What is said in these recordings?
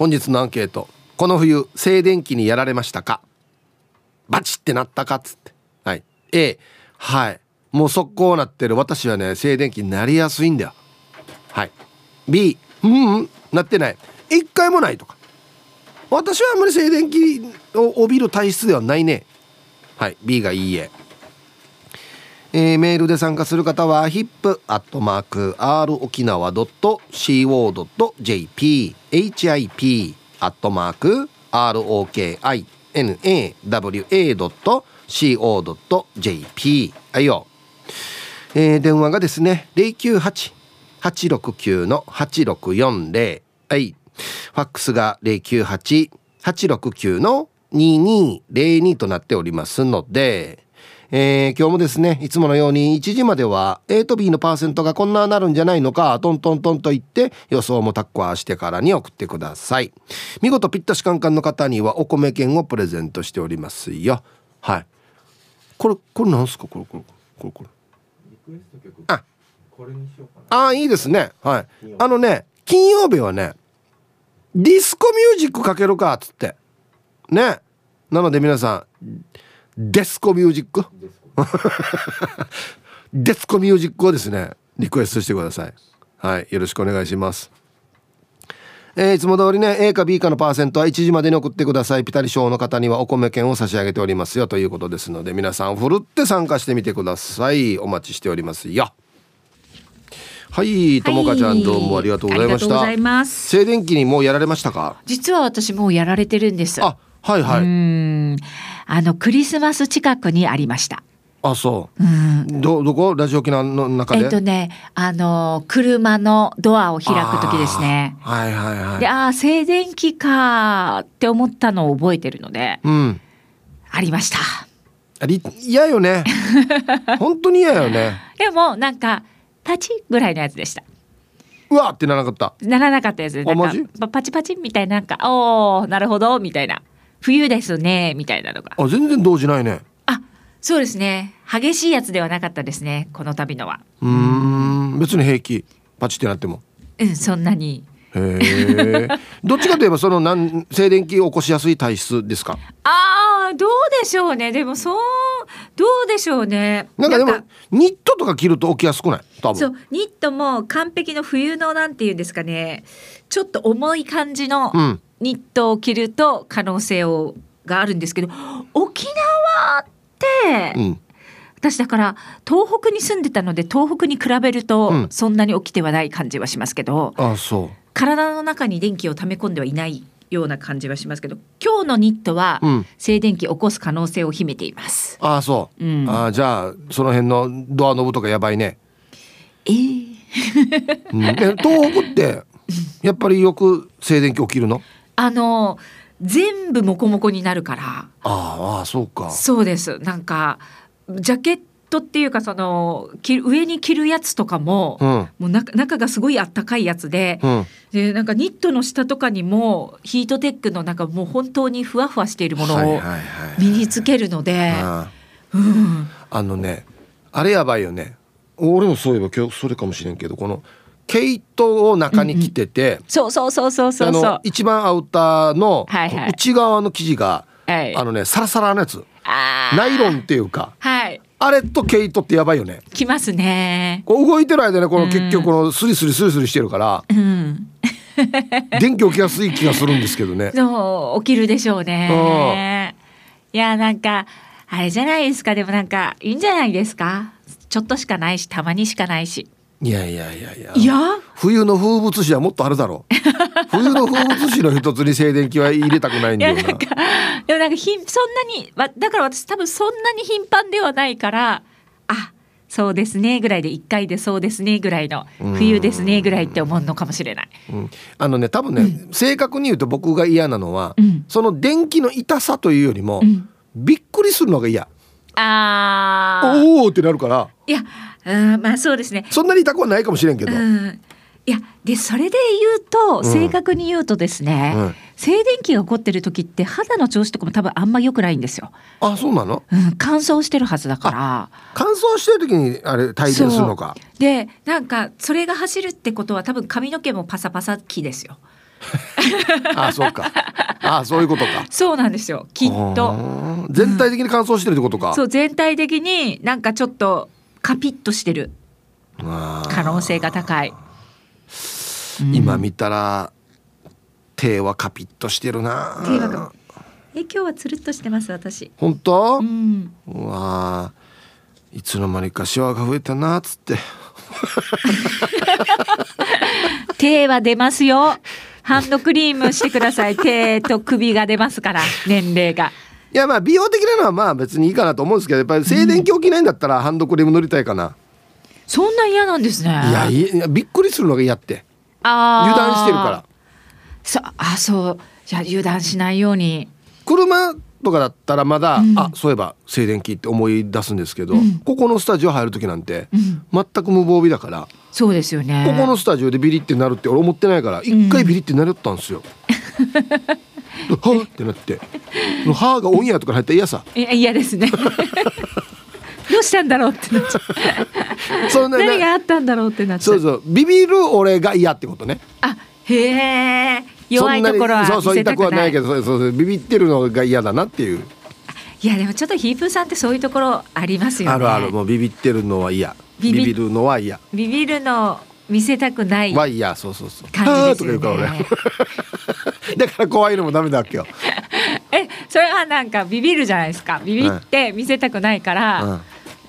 本日のアンケート。この冬静電気にやられましたか？バチってなったかっつって。はい。A はい。もう速攻なってる。私はね静電気になりやすいんだよ。はい。B うんうんなってない。一回もないとか。私はあんまり静電気を帯びる体質ではないね。はい。B がいいえ。えー、メールで参加する方は hip.r 沖縄 .co.jp hip アットマーク ROKINAWA.co.jp はいよ、えー、電話がですね098-869の8640はい。ファックスが098-869の2202となっておりますのでえー、今日もですねいつものように1時までは A と B のパーセントがこんななるんじゃないのかトントントンと言って予想もタッコアしてからに送ってください。見事ぴったしカンカンの方にはお米券をプレゼントしておりますよ。はい。これこれなんすか？これこれこれこれ。あ。あいいですね。はい。あのね金曜日はねディスコミュージックかけるかっつって。ね。なので皆さんデスコミュージック？デスコ。ミュージックをですねリクエストしてください。はいよろしくお願いします。えー、いつも通りね A か B かのパーセントは1時までに送ってください。ピタリ賞の方にはお米券を差し上げておりますよ。ということですので皆さんふるって参加してみてください。お待ちしておりますよ。はいともかちゃんどうもありがとうございました。静電気にもうやられましたか？実は私もうやられてるんです。あはいはい。うんあのクリスマス近くにありましたあそう。うん。どどこ？ラジオ機能の中で？えっとねあの車のドアを開く時ですね。はいはいはい。でああ静電気かって思ったのを覚えてるので。うん。ありました。あり嫌よね。本当に嫌よね。でもなんかパチぐらいのやつでした。うわってならなかった。ならなかったやつ。パチパチみたいななんかおおなるほどみたいな。冬ですねみたいなのが。あ全然動じないね。あそうですね。激しいやつではなかったですねこの度のは。うん。別に平気。パチってなっても。うんそんなに。へえ どっちかといえばそのなん静電気を起こしやすい体質ですか？ああどうでしょうね。でもそうどうでしょうね。なんかでもニットとか着ると起きやすくない？多分。そうニットも完璧の冬のなんていうんですかね。ちょっと重い感じの、うんニットを着ると可能性をがあるんですけど沖縄って、うん、私だから東北に住んでたので東北に比べるとそんなに起きてはない感じはしますけど、うん、あそう。体の中に電気を溜め込んではいないような感じはしますけど今日のニットは静電気を起こす可能性を秘めています。ああそう、うん、あじゃあその辺のドアノブとかやばいね。えーうん、東北ってやっぱりよく静電気起きるの？あの全部モコモコになるから。ああそうか。そうです。なんかジャケットっていうかその上に着るやつとかも、うん、もう中中がすごいあったかいやつでうん、でなんかニットの下とかにもヒートテックのなんかもう本当にふわふわしているものを身につけるので、うん、あのねあれやばいよね。俺もそういえば今日それかもしれんけどこの毛糸を中に着てて、うんうん、そうそうそうそうそう。そう一番アウターの内側の生地が、はい、あのねサラサラのやつ。ナイロンっていうか、はい、あれと毛糸ってやばいよね。きますね。こう動いてる間ねこの結局このスリスリスリスリしてるから、うん、電気起きやすい気がするんですけどね。そう起きるでしょうね。いやなんかあれじゃないですか。でもなんかいいんじゃないですか。ちょっとしかないしたまにしかないしいやいやいやいやいや？冬の風物詩はもっとあるだろう 冬の風物詩の一つに静電気は入れたくないんだよなでもなんかひそんなにだから私多分そんなに頻繁ではないからあそうですねぐらいで1回でそうですねぐらいの冬ですねぐらいって思うのかもしれない。うん、あのね多分ね、うん、正確に言うと僕が嫌なのは、うん、その電気の痛さというよりも、びっくりするのが嫌。あおおってなるから。いやうんまあそうですね。そんなに痛くはないかもしれんけど、うん、いやでそれで言うと、正確に言うとですね、うん、静電気が起こってる時って肌の調子とかも多分あんま良くないんですよ。あそうなの、うん、乾燥してるはずだから。乾燥してる時にあれ帯電するのか？でなんかそれが走るってことは多分髪の毛もパサパサ期ですよ。あそうか。あそういうことか。そうなんですよきっと。全体的に乾燥してるってことか、うん、そう全体的になんかちょっとカピッとしてる。可能性が高い、今見たら手はカピッとしてるな。手はえ今日はつるっとしてます私。本当、うん、うわいつの間にかシワが増えたなっつって。手は出ますよ。ハンドクリームしてください。手と首が出ますから年齢がいやまあ美容的なのはまあ別にいいかなと思うんですけどやっぱり静電気起きないんだったらハンドクリーム塗りたいかな、そんな嫌なんですね。いやいやびっくりするのが嫌って。油断してるから。そあそう。じゃあ油断しないように。車とかだったらまだ、うん、あそういえば静電気って思い出すんですけど、うん、ここのスタジオ入る時なんて、うん、全く無防備だからそうですよね。ここのスタジオでビリってなるって俺思ってないから一回ビリってなるったんですよ。はってなって「は」がオンエアとか入ったら嫌さ。いや嫌ですね。どうしたんだろうってなっちゃう。そんな何があったんだろうってなっちゃう。そうそう。ビビる俺が嫌ってことね。あへえ。弱いところはそうそう痛くはないけどそうそうビビってるのが嫌だなっていう。いやでもちょっとヒープーさんってそういうところありますよね。あるある。もうビビってるのは嫌。ビビるのは嫌。ビビるの見せたくない。は嫌。そうそうそう。感じですよね だから怖いのもダメだっけよ。えそれはなんかビビるじゃないですか。ビビって見せたくないから、うん。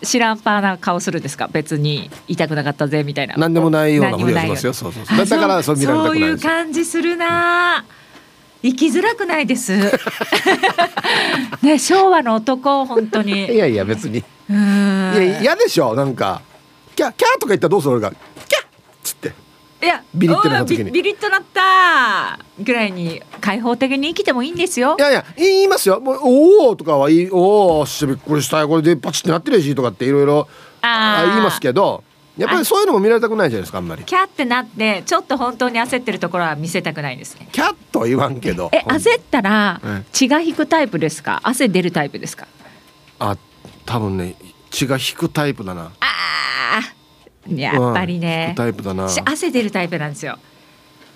知らんぱーな顔するんですか？別に。痛くなかったぜみたいな。何でもないようなふりしますよ。そうそうそう。だからそう見られたくないそういう感じするな。生きづらくないです。ね昭和の男本当に。いやいや別に。いや嫌でしょ？なんか。キャキャーとか言ったらどうする？俺がいやビリッとなった時に。ビリッとなったぐらいに開放的に生きてもいいんですよ。いやいや言いますよ。もうおおとかはいいおおしびっくりしたよこれでパチってなってるしとかっていろいろ言いますけどやっぱりそういうのも見られたくないじゃないですかあんまり。キャってなってちょっと本当に焦ってるところは見せたくないですね。キャッとは言わんけどえ焦ったら血が引くタイプですか？汗出るタイプですか？あ多分ね血が引くタイプだな。あやっぱりね、うん、タイプだな。汗出るタイプなんですよ。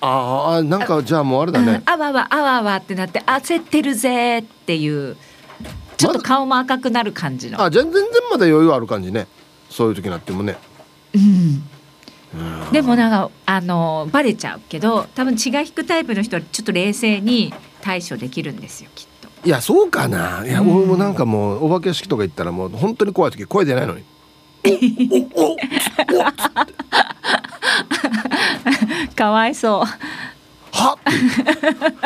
ああなんかじゃあもうあれだね、あわわあわわってなって焦ってるぜっていうちょっと顔も赤くなる感じの、あ全然まだ余裕ある感じね。そういう時になってもね。うん。でもなんかあのバレちゃうけど多分血が引くタイプの人はちょっと冷静に対処できるんですよきっと。いやそうかな。いや、うん、俺もなんかもうお化け屋敷とか行ったらもう本当に怖い時声出ないのにかわいそう。は？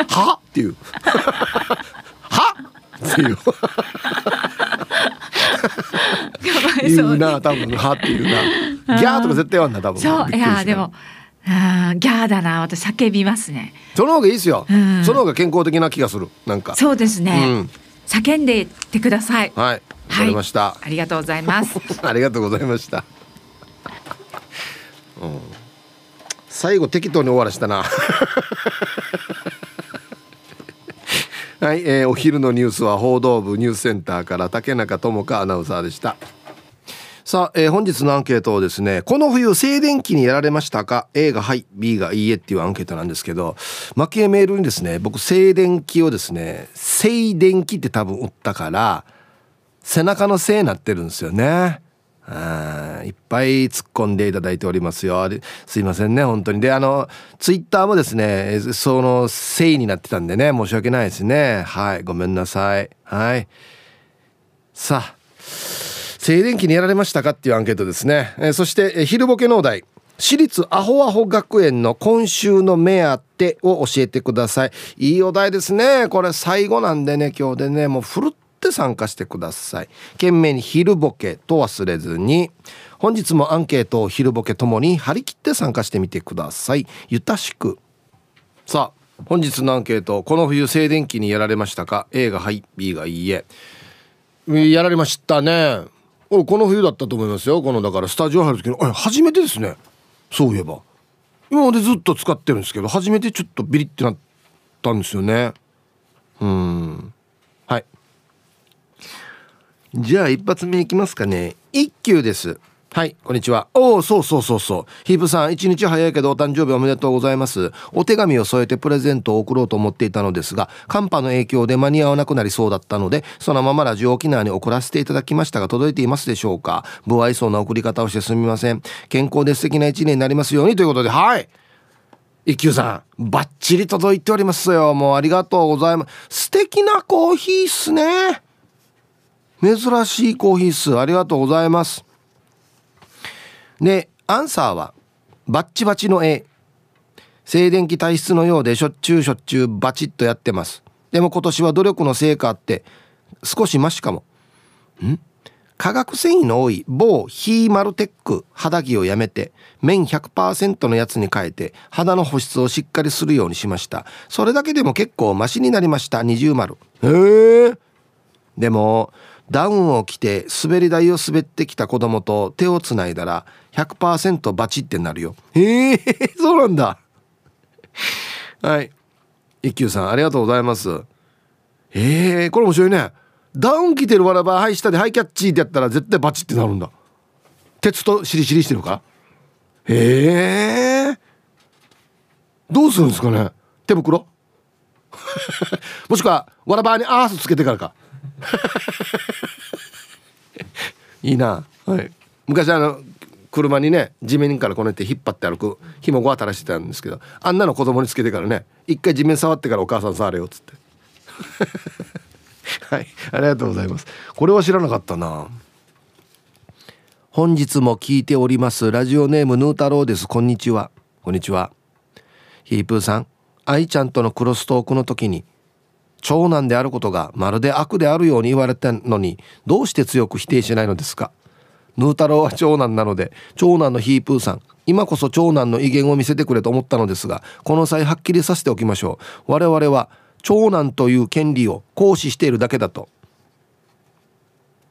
は？っていう。は？っていう。言うな多分。はっていうな。ギャーとか絶対言わんな多分。そういやでも。あギャーだな私叫びますね。その方がいいですよ、うん、その方が健康的な気がするなんか。そうですね、うん、叫んでってください。はい。わかりました、はい、ありがとうございます。ありがとうございました。最後適当に終わらしたな。はい、えー、お昼のニュースは報道部ニュースセンターから竹中智香アナウンサーでした。さあ、えー、本日のアンケートをですねこの冬静電気にやられましたか？A がはい B がいいえっていうアンケートなんですけど負けメールにですね僕静電気をですね静電気って多分打ったから背中のせいになってるんですよね。あいっぱい突っ込んでいただいておりますよ。すいませんね本当に。であのツイッターもですねそのせいになってたんでね申し訳ないですね。はいごめんなさい。はい。さあ静電気にやられましたかっていうアンケートですね、えそして昼ボケ農大私立アホアホ学園の今週の目当てを教えてください。いいお題ですね。これ最後なんでね今日でねもうふるっって参加してください。懸命に昼ボケと忘れずに。本日もアンケートを昼ボケともに張り切って参加してみてください。ゆたしく。さあ本日のアンケートこの冬静電気にやられましたか？A がはい B がいいえ。やられましたね。この冬だったと思いますよ。このだからスタジオ入る時の。初めてですね。そういえば。今までずっと使ってるんですけど初めてちょっとビリってなったんですよね。うん。じゃあ一発目いきますかね。一休です。はい。こんにちは。おおそうそうそうそう。ヒープさん一日早いけどお誕生日おめでとうございます。お手紙を添えてプレゼントを送ろうと思っていたのですが寒波の影響で間に合わなくなりそうだったのでそのままラジオ沖縄に送らせていただきましたが届いていますでしょうか。不愛想な送り方をしてすみません。健康で素敵な一年になりますようにということで。はい。一休さんバッチリ届いておりますよ。もうありがとうございます。素敵なコーヒーっすね珍しいコーヒーっす。ありがとうございます。でアンサーはバッチバチの絵。静電気体質のようでしょっちゅうしょっちゅうバチッとやってます。でも今年は努力の成果あって少しマシかも。ん？化学繊維の多い某ヒーマルテック肌着をやめて綿100%のやつに変えて肌の保湿をしっかりするようにしました。それだけでも結構マシになりました二重丸。へえでもダウンを着て滑り台を滑ってきた子供と手をつないだら100%バチってなるよ。へえ そうなんだ。はい。一休さんありがとうございます。ええこれ面白いね。ダウン着てるわらばはい下でハイキャッチってやったら絶対バチってなるんだ。鉄とシリシリしてるか？へえどうするんですかね？手袋？もしくはわらばにアースつけてからか？いいな、はい、昔あの車にね地面からこねて引っ張って歩く紐ごたらしてたんですけどあんなの子供につけてからね一回地面触ってからお母さん触れよっつって。はい。ありがとうございます。これは知らなかったな。本日も聞いておりますラジオネームヌー太郎です。こんにちは。こんにちは。ヒープーさん。愛ちゃんとのクロストークの時に長男であることがまるで悪であるように言われたのにどうして強く否定しないのですか？ヌー太郎は長男なので長男のヒープーさん今こそ長男の威厳を見せてくれと思ったのですがこの際はっきりさせておきましょう。我々は長男という権利を行使しているだけだと。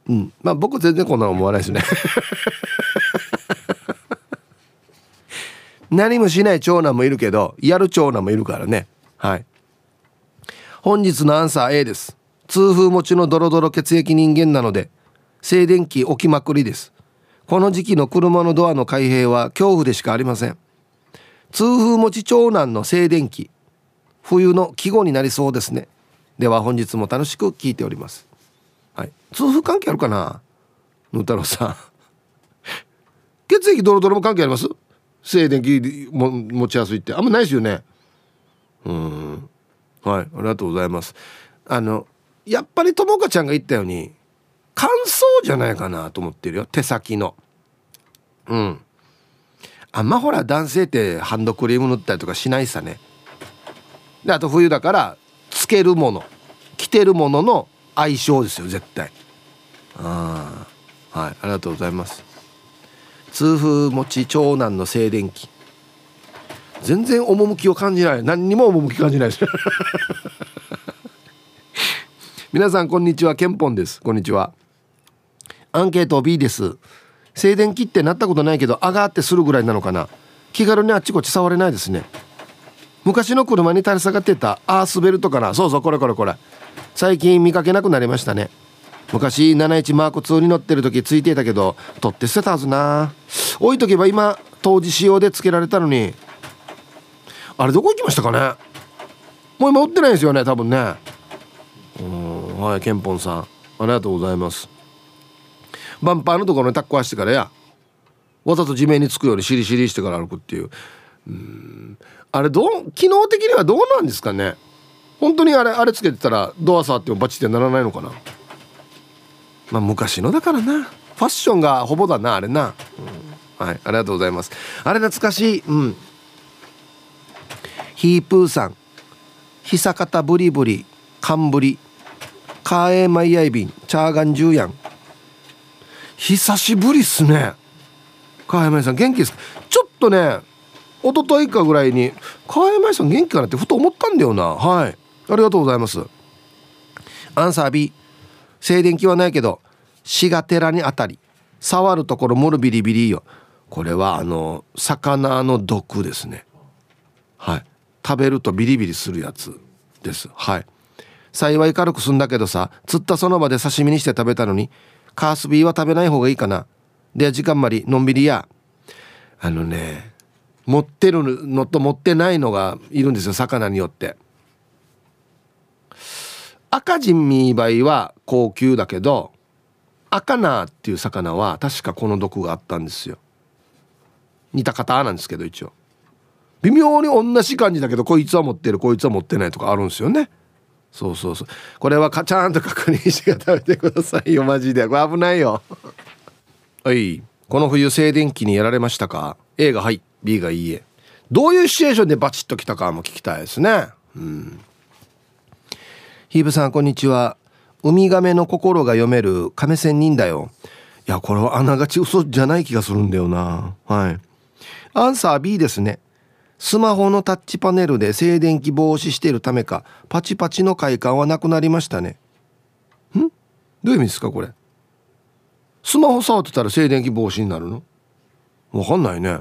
うん。まあ僕全然こんなの思わないですね。何もしない長男もいるけどやる長男もいるからね。はい。本日のアンサー A です。痛風持ちのドロドロ血液人間なので静電気起きまくりです。この時期の車のドアの開閉は恐怖でしかありません。痛風持ち長男の静電気冬の季語になりそうですね。では本日も楽しく聞いております。はい。痛風関係あるかな？野太郎さん。血液ドロドロも関係あります？静電気も持ちやすいって。あんまないですよね。うん。はいありがとうございます。あのやっぱりともかちゃんが言ったように乾燥じゃないかなと思ってるよ手先の。うん。あんまほら男性ってハンドクリーム塗ったりとかしないさね。であと冬だからつけるもの着てるものの相性ですよ絶対。ああはいありがとうございます。痛風持ち長男の静電気。全然趣を感じない。何にも趣感じないです。皆さんこんにちは。ケンポンです。こんにちは。アンケート B です。静電気ってなったことないけど上がってするぐらいなのかな。気軽にあっちこっち触れないですね。昔の車に垂れ下がってたアースベルトかなそうそうこれこれこれ。最近見かけなくなりましたね。昔71マーク2に乗ってる時ついていたけど取って捨てたはずな。置いとけば今当時仕様で付けられたのに。あれどこ行きましたかね？もう今売ってないですよね多分ね。うんはいケンポンさん。ありがとうございます。バンパーのところにタッコ走してからや。わざと地面につくようにシリシリしてから歩くっていう。うん。あれどう機能的にはどうなんですかね？本当にあれあれつけてたらドア触ってもバチってならないのかな？まあ昔のだからな。ファッションがほぼだなあれな、うん、はいありがとうございます。あれ懐かしい。うん。ヒープーさん。久方ブリブリカンブリカーエーマイヤイビンチャーガンジューヤン。久しぶりっすね。カーエーマイさん元気ですか？ちょっとね一昨日かぐらいにカーエーマイさん元気かなってふと思ったんだよな。はい。ありがとうございます。アンサー B 静電気はないけど死が寺に当たり。触るところもるビリビリよ。これはあの魚の毒ですね。はい。食べるとビリビリするやつです。はい。幸い軽く済んだけどさ釣ったその場で刺身にして食べたのにカースビーは食べない方がいいかな。で時間まりのんびりや。あのね持ってるのと持ってないのがいるんですよ魚によって。赤人ミーバイは高級だけど赤ナーっていう魚は確かこの毒があったんですよ。似た方なんですけど一応。微妙に同じ感じだけどこいつは持ってるこいつは持ってないとかあるんですよね。そうそうそう。これはかちゃんと確認して食べてくださいよマジで。これ危ないよ。はい。この冬静電気にやられましたか？A がはい。B がいいえ。どういうシチュエーションでバチッときたかも聞きたいですね。うん。ヒーブさんこんにちは。ウミガメの心が読める亀仙人だよ。いやこれはあながち嘘じゃない気がするんだよな。はい。アンサー B ですね。スマホのタッチパネルで静電気防止しているためかパチパチの快感はなくなりましたね。ん？どういう意味ですかこれ？スマホ触ってたら静電気防止になるの？わかんないね。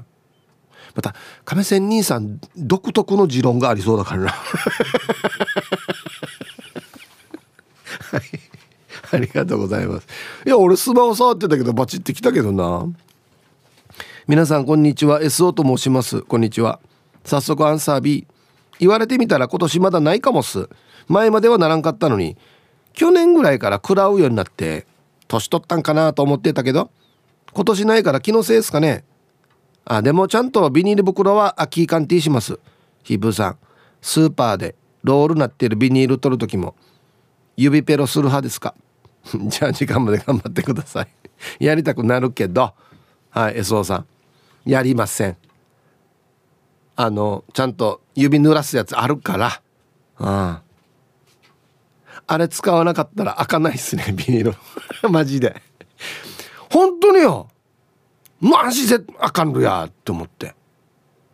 また亀仙人さん独特の持論がありそうだからな。はい。ありがとうございます。いや俺スマホ触ってたけどバチってきたけどな。皆さんこんにちは。SO と申します。こんにちは。早速アンサー B 言われてみたら今年まだないかもっす。前まではならんかったのに去年ぐらいから食らうようになって年取ったんかなと思ってたけど今年ないから気のせいですかね。あでもちゃんとビニール袋は秋キーカンティーします。ヒブさん。スーパーでロールなってるビニール取る時も指ペロする派ですか？じゃあ時間まで頑張ってください。やりたくなるけど。はい SO さん。やりません。あのちゃんと指濡らすやつあるから。ああれ使わなかったら開かないっすね ビニール。マジで。本当によ。マジであかんるやって思って。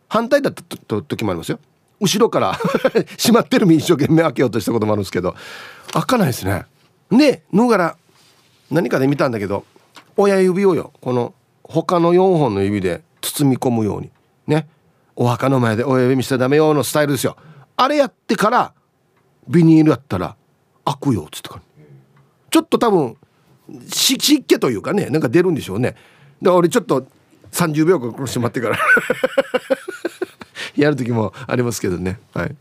反対だった時もありますよ。後ろから 閉まってる身一生懸命開けようとしたこともあるんですけど。開かないですね。で脱がら何かで見たんだけど親指をよこの他の4本の指で包み込むように。ね。お墓の前で親指見せたらダメよのスタイルですよ。あれやってからビニールやったら開くよっつってからちょっと多分湿気というかねなんか出るんでしょうね。で俺ちょっと30秒間しまってから。やる時もありますけどね。はい。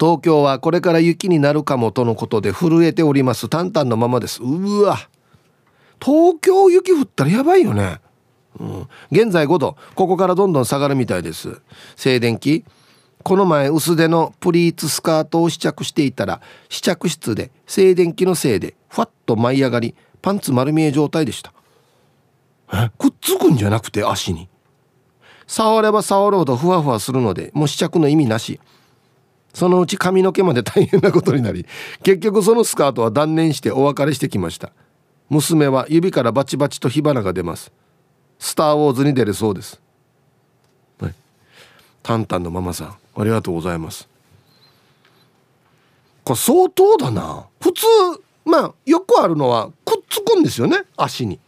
東京はこれから雪になるかもとのことで震えております。タンタンのままです。うわ。東京雪降ったらやばいよね。うん、現在5度。ここからどんどん下がるみたいです。静電気。この前薄手のプリーツスカートを試着していたら試着室で静電気のせいでふわっと舞い上がりパンツ丸見え状態でした。くっつくんじゃなくて足に。触れば触るほどふわふわするのでもう試着の意味なし。そのうち髪の毛まで大変なことになり結局そのスカートは断念してお別れしてきました。娘は指からバチバチと火花が出ます。スター・ウォーズに出れそうです。はい。タンタンのママさん、ありがとうございます。これ相当だな。普通、まあ、よくあるのはくっつくんですよね、足に。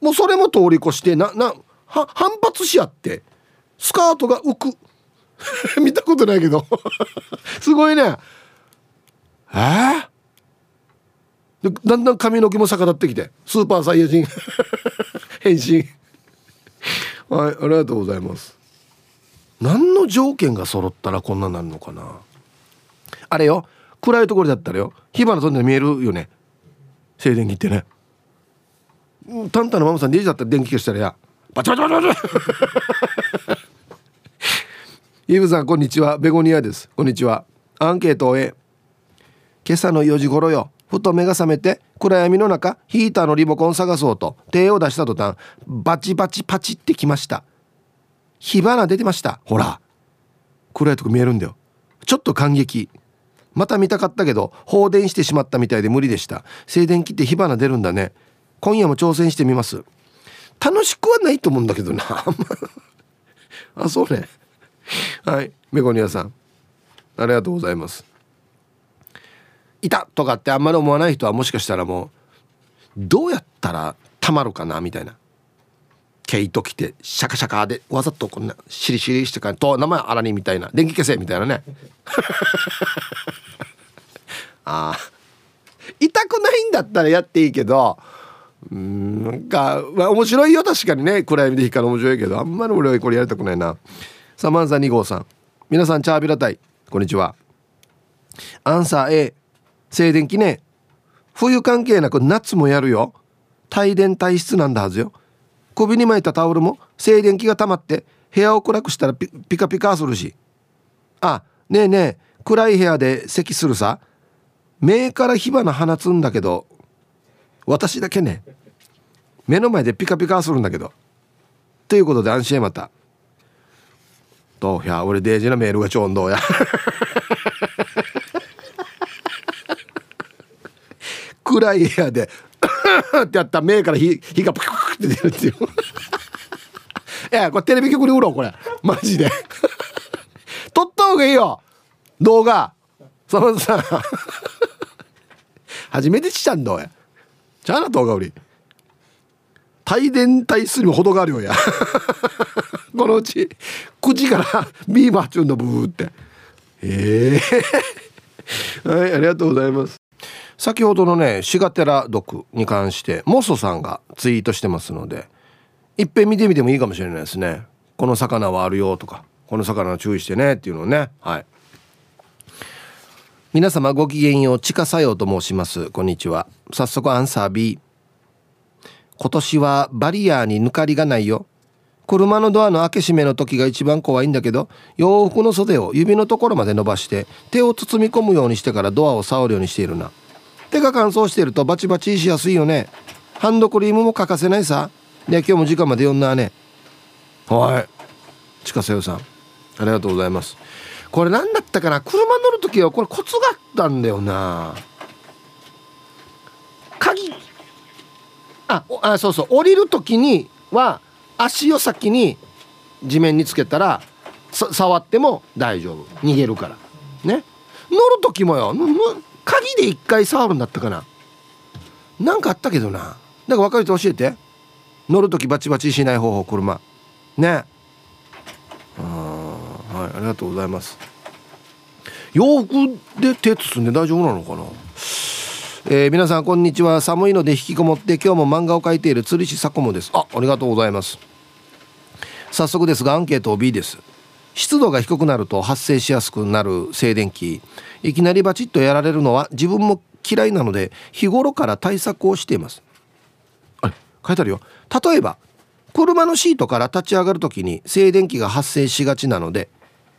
もうそれも通り越して、な、な、は、反発し合って、スカートが浮く。見たことないけど すごいね。えー、でだんだん髪の毛も逆立ってきてスーパーサイヤ人 返信はいありがとうございます。何の条件が揃ったらこんななるのかな。あれよ暗いところだったらよ火花飛んで見えるよね。静電気ってね。タンタンのママさん DJ だったら電気消したらや。バチバチバチバチ。イブさんこんにちは。ベゴニアです。こんにちは。アンケートを終え今朝の4時頃よ。ふと目が覚めて暗闇の中ヒーターのリモコン探そうと手を出した途端バチバチパチってきました。火花出てました。ほら。暗いとこ見えるんだよ。ちょっと感激。また見たかったけど放電してしまったみたいで無理でした。静電気って火花出るんだね。今夜も挑戦してみます。楽しくはないと思うんだけどな。あそうね。はい。メゴニアさん。ありがとうございます。いたとかってあんまり思わない人はもしかしたらもうどうやったらたまるかなみたいな。毛糸着てシャカシャカでわざとこんなシリシリしてからと名前あらにみたいな。電気消せみたいなね。ああ痛くないんだったらやっていいけどうんなんか、まあ、面白いよ確かにね。暗闇で光る面白いけどあんまり俺はこれやりたくないな。さあマンサ2号さん。皆さんチャービラタイ。こんにちは。アンサー A 静電気ね。冬関係なく夏もやるよ。帯電体質なんだはずよ。首に巻いたタオルも静電気が溜まって部屋を暗くしたらピカピカするし。あねえねえ暗い部屋で咳するさ。目から火花放つんだけど私だけね。目の前でピカピカするんだけど。ということで安心へまた。どうや俺デージなメールがちょんどうや。暗い部屋で ってやったら目から火火がプクプクって出るっていう。いやこれテレビ局で売ろうこれ。マジで。撮った方がいいよ。動画。そのさ初めてちちゃんどうやちゃうな動画売り。帯電体質にも程があるよや。このうち口からビーバーチュンのブーって。ええー、はいありがとうございます。先ほどのねシガテラ毒に関してモソさんがツイートしてますのでいっぺん見てみてもいいかもしれないですね。この魚はあるよとかこの魚注意してねっていうのをね。はい。皆様ごきげんよう地下作用と申します。こんにちは。早速アンサー B 今年はバリアーに抜かりがないよ。車のドアの開け閉めの時が一番怖いんだけど洋服の袖を指のところまで伸ばして手を包み込むようにしてからドアを触るようにしているな。手が乾燥してるとバチバチしやすいよね。ハンドクリームも欠かせないさ。で今日も時間まで読んだね。はい。近瀬よさん。ありがとうございます。これ何だったかな？車乗る時はこれコツがあったんだよな。鍵。ああそうそう。降りる時には足を先に地面につけたら触っても大丈夫。逃げるから。ね。乗る時もよ。鍵で一回触るんだったかな？なんかあったけどな。なんか分かる人教えて。乗る時バチバチしない方法車。ね。あはいありがとうございます。洋服で手包んで大丈夫なのかな？えー、皆さんこんにちは。寒いので引きこもって今日も漫画を描いている釣り師佐久間です。あありがとうございます。早速ですがアンケートを B です。湿度が低くなると発生しやすくなる静電気。いきなりバチッとやられるのは自分も嫌いなので日頃から対策をしています。あれ書いてあるよ。例えば車のシートから立ち上がる時に静電気が発生しがちなので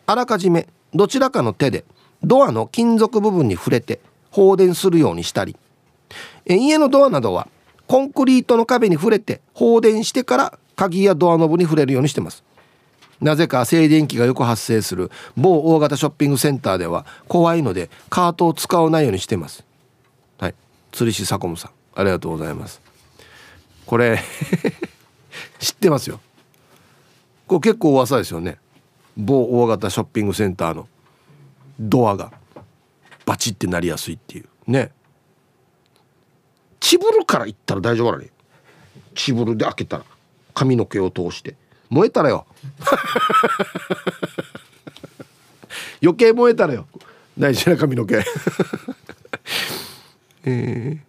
あらかじめどちらかの手でドアの金属部分に触れて放電するようにしたり家のドアなどはコンクリートの壁に触れて放電してから鍵やドアノブに触れるようにしてますなぜか静電気がよく発生する。某大型ショッピングセンターでは怖いのでカートを使わないようにしてます。はい。釣り師サコムさん。ありがとうございます。これ 知ってますよ。これ結構噂ですよね。某大型ショッピングセンターのドアがバチってなりやすいっていう。ね。チブルから行ったら大丈夫なのに。チブルで開けたら髪の毛を通して。燃えたらよ。余計燃えたらよ。大事な髪の毛。えー、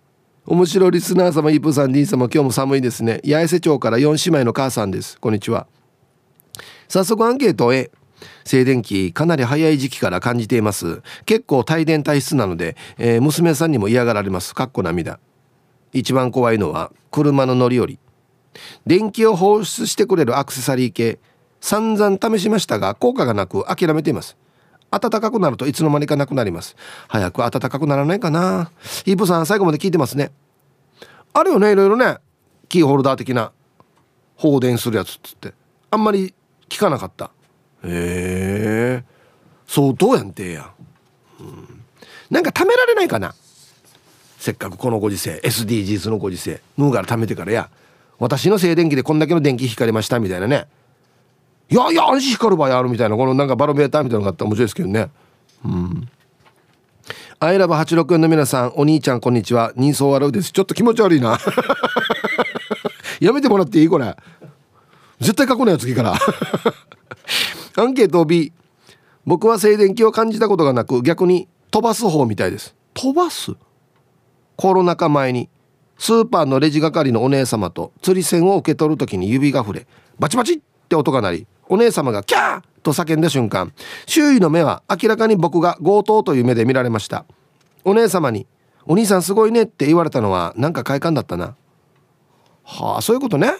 面白いリスナー様イープさんディーン様今日も寒いですね。八重瀬町から4姉妹の母さんです。こんにちは。早速アンケートへ。静電気かなり早い時期から感じています。結構帯電体質なので、えー、娘さんにも嫌がられます。かっこ涙。一番怖いのは車の乗り降り。電気を放出してくれるアクセサリー系散々試しましたが効果がなく諦めています。暖かくなるといつの間にかなくなります。早く暖かくならないかな。イープさん最後まで聞いてますね。あるよねいろいろね。キーホルダー的な。放電するやつっつって。あんまり聞かなかった。へえ相当やんてやん、うん、なんか貯められないかな。せっかくこのご時世 SDGs のご時世ヌーから貯めてからや。私の静電気でこんだけの電気光りましたみたいなね。いやいや安心光る場合あるみたいなこのなんかバロメーターみたいなのがあったら面白いですけどね。うん。アイラブ864の皆さんお兄ちゃんこんにちは。人相笑うです。ちょっと気持ち悪いな。やめてもらっていいこれ。絶対書くなよ次から。アンケート B 僕は静電気を感じたことがなく逆に飛ばす方みたいです。飛ばす？コロナ禍前に。スーパーのレジ係のお姉様と釣り銭を受け取る時に指が触れバチバチって音が鳴りお姉様がキャーと叫んだ瞬間周囲の目は明らかに僕が強盗という目で見られました。お姉様に「お兄さんすごいね」って言われたのはなんか快感だったな。はあそういうことね。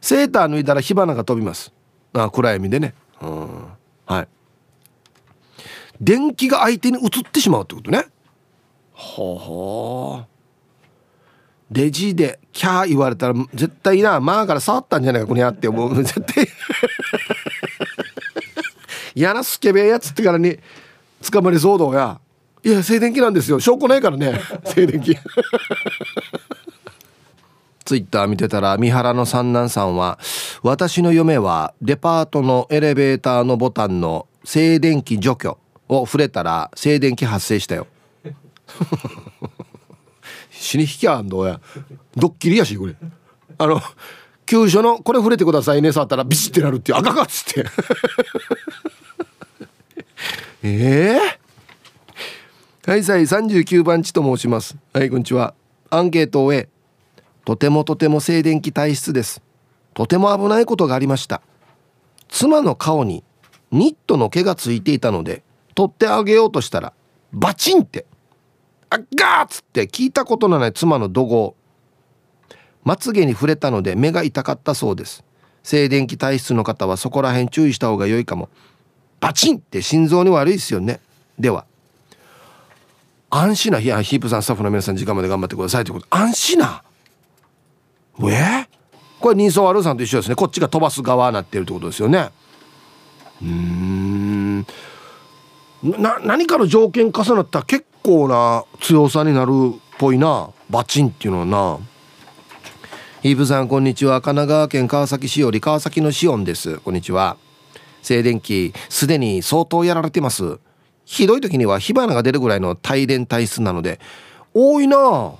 セーター脱いだら火花が飛びます。あ暗闇でね。うん。はい。電気が相手に移ってしまうってことね。ほうほうレジでキャー言われたら絶対なマーから触ったんじゃないかこのやって思う。絶対。嫌なスケベやつってからに捕まり騒動やいや静電気なんですよ。証拠ないからね。静電気ツイッター見てたら三原の三男さんは私の嫁はデパートのエレベーターのボタンの静電気除去を触れたら静電気発生したよ。死に引きゃんどうや。ドッキリやしこれ。あの急所のこれ触れてくださいね触ったらビシッてなるっていう赤かっつって。ええ？ー、はいさい39番地と申します。はいこんにちは。アンケートを終えとてもとても静電気体質です。とても危ないことがありました。妻の顔にニットの毛がついていたので取ってあげようとしたらバチンってあっガーッつって聞いたことのない妻の怒号。まつげに触れたので目が痛かったそうです。静電気体質の方はそこら辺注意した方が良いかも。バチンって心臓に悪いですよね。では安心なヒープさんスタッフの皆さん時間まで頑張ってください。ということ。安心な？え、これ人相悪さんと一緒ですね。こっちが飛ばす側になってるってことですよね。うん。な何かの条件重なったら結構な強さになるっぽいな。バチンっていうのはな。ヒープさんこんにちは。神奈川県川崎市より川崎のシオンです。こんにちは。静電気すでに相当やられてます。ひどい時には火花が出るぐらいの帯電体質なので多いな。ノ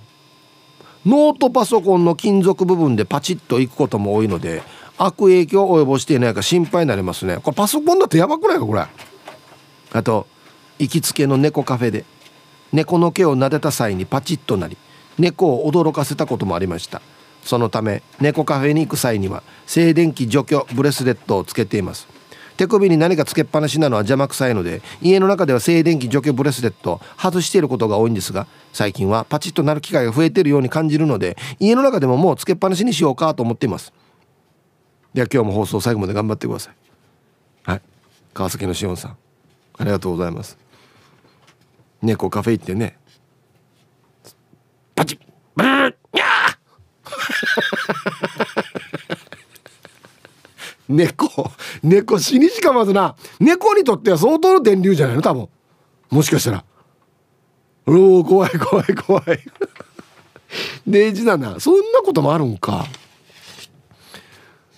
ートパソコンの金属部分でパチッといくことも多いので悪影響を及ぼしていないか心配になりますね。これパソコンだってやばくないかこれ。あと行きつけの猫カフェで。猫の毛を撫でた際にパチッとなり猫を驚かせたこともありました。そのため猫カフェに行く際には静電気除去ブレスレットをつけています。手首に何かつけっぱなしなのは邪魔くさいので家の中では静電気除去ブレスレットを外していることが多いんですが最近はパチッとなる機会が増えているように感じるので家の中でももうつけっぱなしにしようかと思っています。では今日も放送最後まで頑張ってください。はい。川崎のしおんさんありがとうございます。猫カフェ行ってね。パチッ。ブーニャー。猫猫死にしかまずな。猫にとっては相当の電流じゃないの多分。もしかしたら。おお怖い怖い怖い。大事 だな。そんなこともあるんか。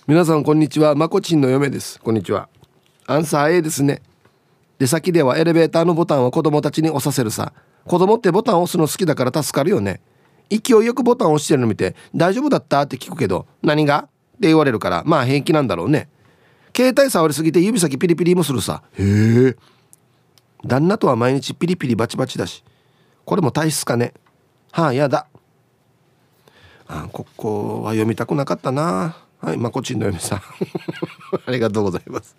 皆さんこんにちは。まこちんの嫁です。こんにちは。アンサー A ですね。出先ではエレベーターのボタンを子供たちに押させるさ。子供ってボタンを押すの好きだから助かるよね。勢いよくボタンを押してるの見て大丈夫だった？って聞くけど何が？って言われるからまあ平気なんだろうね。携帯触りすぎて指先ピリピリもするさ。へえ。旦那とは毎日ピリピリバチバチだし。これも体質かね。はあやだ。あここは読みたくなかったな。はいまこちんの嫁さん。ありがとうございます。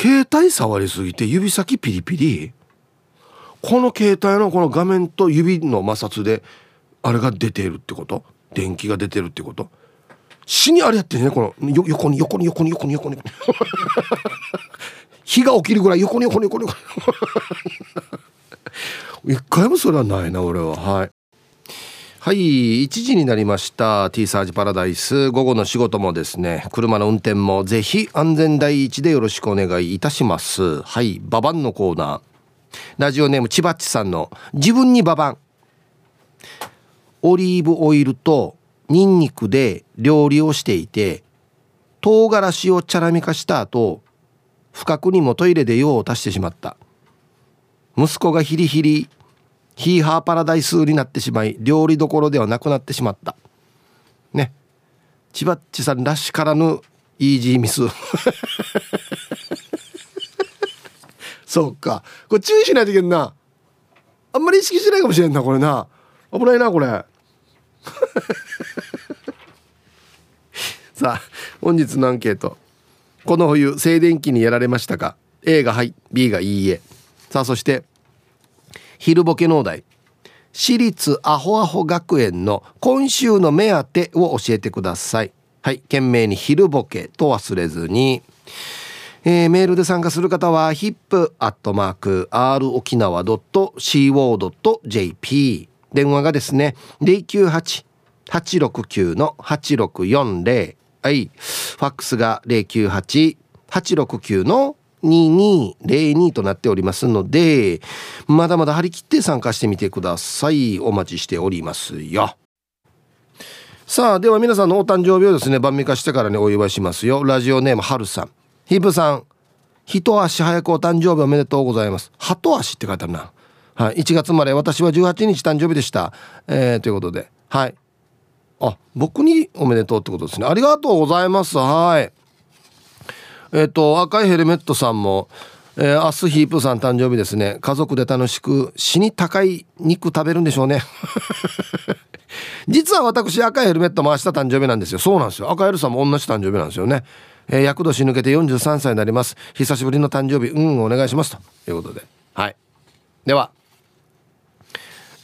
携帯触りすぎて指先ピリピリ。この携帯のこの画面と指の摩擦であれが出ているってこと？電気が出てるってこと？死にあれやってねこの横に横に横に横に横に。火が起きるぐらい横に横に横に。一回もそれはないな俺は。はい。はい1時になりました。T サージパラダイス。午後の仕事もですね車の運転もぜひ安全第一でよろしくお願いいたします。はいババンのコーナー。ラジオネームちばっちさんの自分にババン。オリーブオイルとニンニクで料理をしていて唐辛子をチャラみ化した後不覚にもトイレで用を足してしまった。息子がヒリヒリヒーハーパラダイスになってしまい料理どころではなくなってしまった。ね。千葉っちさんらしからぬイージーミス。そうか。これ注意しないといけんな。あんまり意識しないかもしれんなこれな。危ないなこれ。さあ本日のアンケート。この冬静電気にやられましたか？A がはい B がいいえ。さあそして昼ボケ農大私立アホアホ学園の今週の目当てを教えてください。はい懸命に昼ボケと忘れずに。えー、メールで参加する方は hip.r 沖縄 .co.jp 電話がですね098-869-8640はいファックスが098-869の2202となっておりますのでまだまだ張り切って参加してみてください。お待ちしておりますよ。さあでは皆さんのお誕生日をですね晩味化してからにお祝いしますよ。ラジオネームはるさん。ヒープさん。一足早くお誕生日おめでとうございます。鳩足って書いてあるな。はい。1月生まれ。私は18日誕生日でした。えー、ということで。はい。あ僕におめでとうってことですね。ありがとうございます。はい。えっ、ー、と赤いヘルメットさんもえー、明日ヒープさん誕生日ですね。家族で楽しく死に高い肉食べるんでしょうね。実は私赤いヘルメット回した誕生日なんですよ。そうなんですよ。赤いヘルさんも同じ誕生日なんですよね。えー、厄年抜けて43歳になります。久しぶりの誕生日うんお願いしますと。いうことで。はい。では。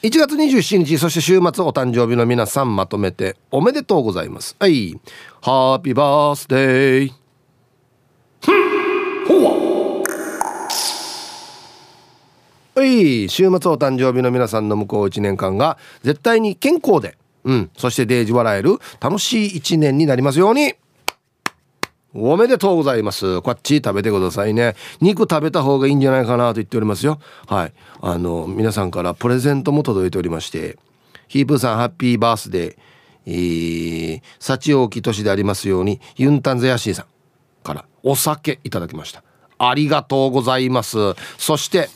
1月27日そして週末お誕生日の皆さんまとめておめでとうございます。はい。ハッピーバースデー。はい週末お誕生日の皆さんの向こう1年間が絶対に健康でうんそしてデージ笑える楽しい1年になりますようにおめでとうございます。こっち食べてくださいね。肉食べた方がいいんじゃないかなと言っておりますよ。はい。あの、皆さんからプレゼントも届いておりまして、ヒープーさんハッピーバースデー、えー、幸大き年でありますように、ユンタンゼヤシーさんお酒いただきました。ありがとうございます。そして、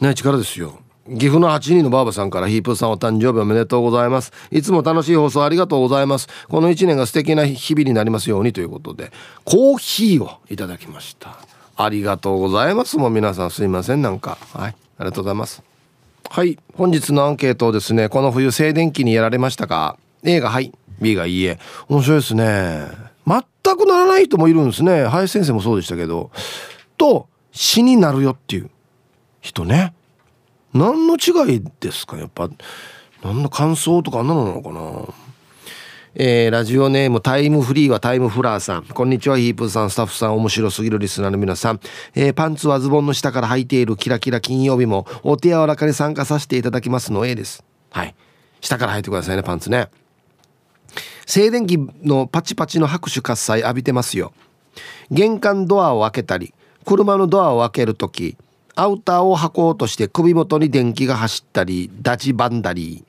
ね、力ですよ。岐阜の8人のばあばさんからヒープさんお誕生日おめでとうございます。いつも楽しい放送ありがとうございます。この1年が素敵な日々になりますようにということで、コーヒーをいただきました。ありがとうございます。もう皆さんすいません。なんか。はい。ありがとうございます。はい。本日のアンケートをですね、この冬静電気にやられましたか ?A がはい。B がいいえ。面白いですね。全くならない人もいるんですね。林先生もそうでしたけど。と、死になるよっていう人ね。何の違いですか？やっぱ何の感想とか何なのかな？えー、ラジオネームタイムフリーはタイムフラーさん。こんにちは、ヒープさん、スタッフさん、面白すぎるリスナーの皆さん。えー、パンツはズボンの下から履いているキラキラ金曜日も、お手柔らかに参加させていただきますの A です。はい。下から履いてくださいね、パンツね。静電気のパチパチの拍手喝采浴びてますよ。玄関ドアを開けたり、車のドアを開けるとき、アウターを履こうとして首元に電気が走ったりダチバンダリ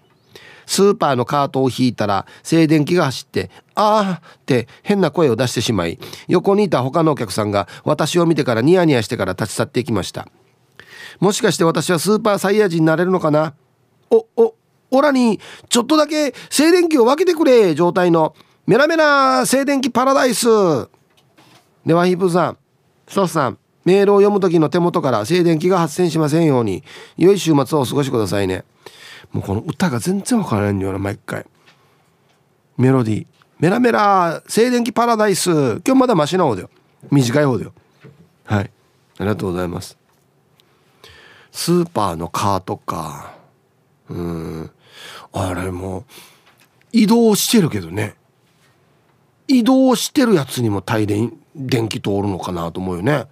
スーパーのカートを引いたら静電気が走って「ああ」って変な声を出してしまい横にいた他のお客さんが私を見てからニヤニヤしてから立ち去っていきました。もしかして私はスーパーサイヤ人になれるのかな？おおオラにちょっとだけ静電気を分けてくれ状態の。メラメラ静電気パラダイス。ではヒープさん。スタッフさん。メールを読む時の手元から静電気が発生しませんように。良い週末をお過ごしくださいね。もうこの歌が全然わからないんだよな毎回。メロディー。メラメラ静電気パラダイス。今日まだマシな方だよ。短い方だよ。はい。ありがとうございます。スーパーのカートか。うん。あれも移動してるけどね。移動してるやつにも帯電電気通るのかなと思うよね。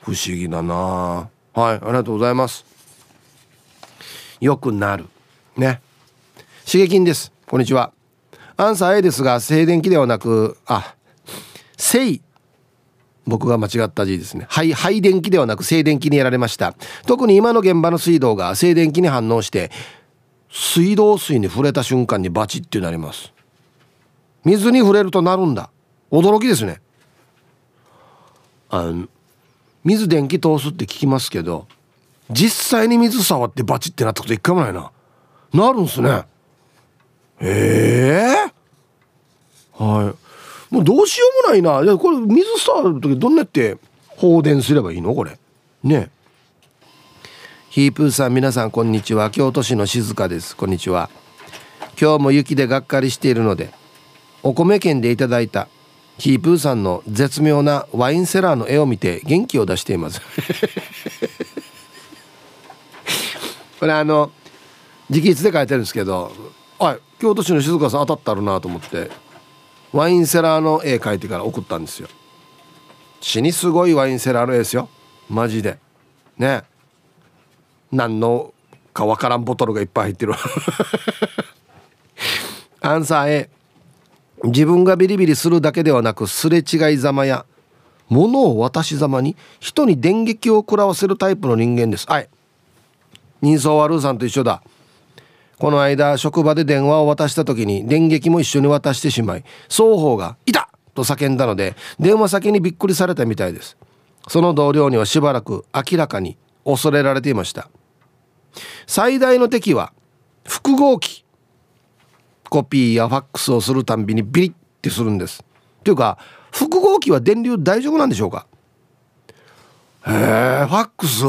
不思議だな。はいありがとうございます。よくなる。ね。刺激です。こんにちは。アンサー A ですが静電気ではなくあ静僕が間違った字ですね。はい廃電気ではなく静電気にやられました。特に今の現場の水道が静電気に反応して水道水に触れた瞬間にバチッてなります。水に触れるとなるんだ。驚きですね。あの水電気通すって聞きますけど実際に水触ってバチってなったこと一回もないな。なるんすね。ええー、はい。もうどうしようもないな。これ水触る時どんなって放電すればいいの？これ。ねヒープーさん皆さんこんにちは。京都市の静香です。こんにちは。今日も雪でがっかりしているのでお米券でいただいたヒープーさんの絶妙なワインセラーの絵を見て元気を出しています。これあの直筆で書いてるんですけどはい京都市の静香さん当たったるなと思ってワインセラーの絵描いてから送ったんですよ。死にすごいワインセラーの絵ですよ。マジで。ね。何のかわからんボトルがいっぱい入ってる アンサー A 自分がビリビリするだけではなくすれ違いざまや物を渡しざまに人に電撃を食らわせるタイプの人間です。はい。人相悪さんと一緒だ。この間職場で電話を渡した時に電撃も一緒に渡してしまい双方が「いた!」と叫んだので電話先にびっくりされたみたいです。その同僚にはしばらく明らかに恐れられていました。最大の敵は複合機。コピーやファックスをするたんびにビリッてするんです。というか複合機は電流大丈夫なんでしょうか？へえファックス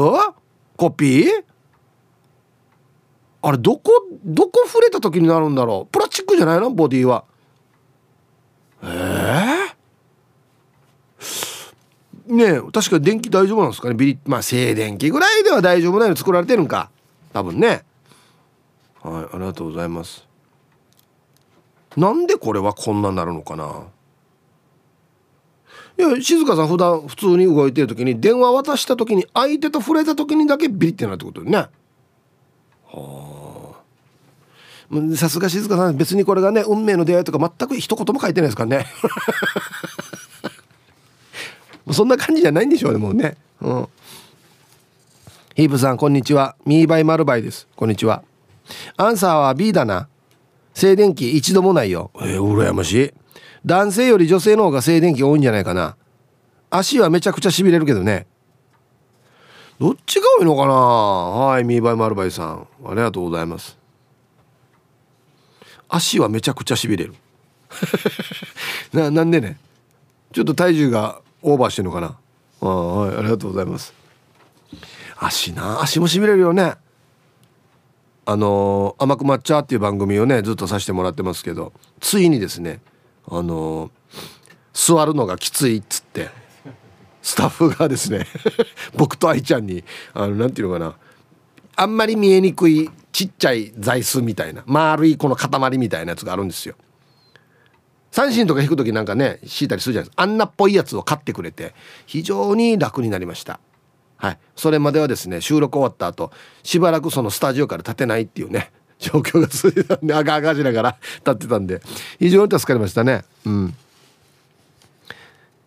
コピー？あれどこどこ触れた時になるんだろう？プラスチックじゃないの？ボディは。ええ、ねえ確か電気大丈夫なんですかね？ビリまあ静電気ぐらいでは大丈夫なの作られてるんか。多分ね。はいありがとうございます。なんでこれはこんななるのかな。いや静香さん普段普通に動いてる時に電話渡した時に相手と触れた時にだけビリってなるってことね。はあ。さすが静香さん別にこれがね運命の出会いとか全く一言も書いてないですからね。そんな感じじゃないんでしょうねもうね。うん。ヒープさんこんにちは。ミーバイマルバイです。こんにちは。アンサーは B だな。静電気一度もないよ。えー、羨ましい。男性より女性の方が静電気多いんじゃないかな。足はめちゃくちゃしびれるけどね。どっちが多いのかな？はいミーバイマルバイさん。ありがとうございます。足はめちゃくちゃしびれる。ななんでね？ちょっと体重がオーバーしてるのかな？あはいありがとうございます足な足もしびれるよね。あの甘く抹茶っていう番組をねずっとさせてもらってますけどついにですねあの座るのがきついっつってスタッフがですね 僕と愛ちゃんにあのなんていうのかなあんまり見えにくいちっちゃい座椅子みたいな丸いこの塊みたいなやつがあるんですよ。三振とか引く時なんかね敷いたりするじゃないですか。あんなっぽいやつを買ってくれて非常に楽になりました。はい。それまではですね収録終わった後しばらくそのスタジオから立てないっていうね 状況が続いてたんであがあがしながら 立ってたんで非常に助かりましたね。うん。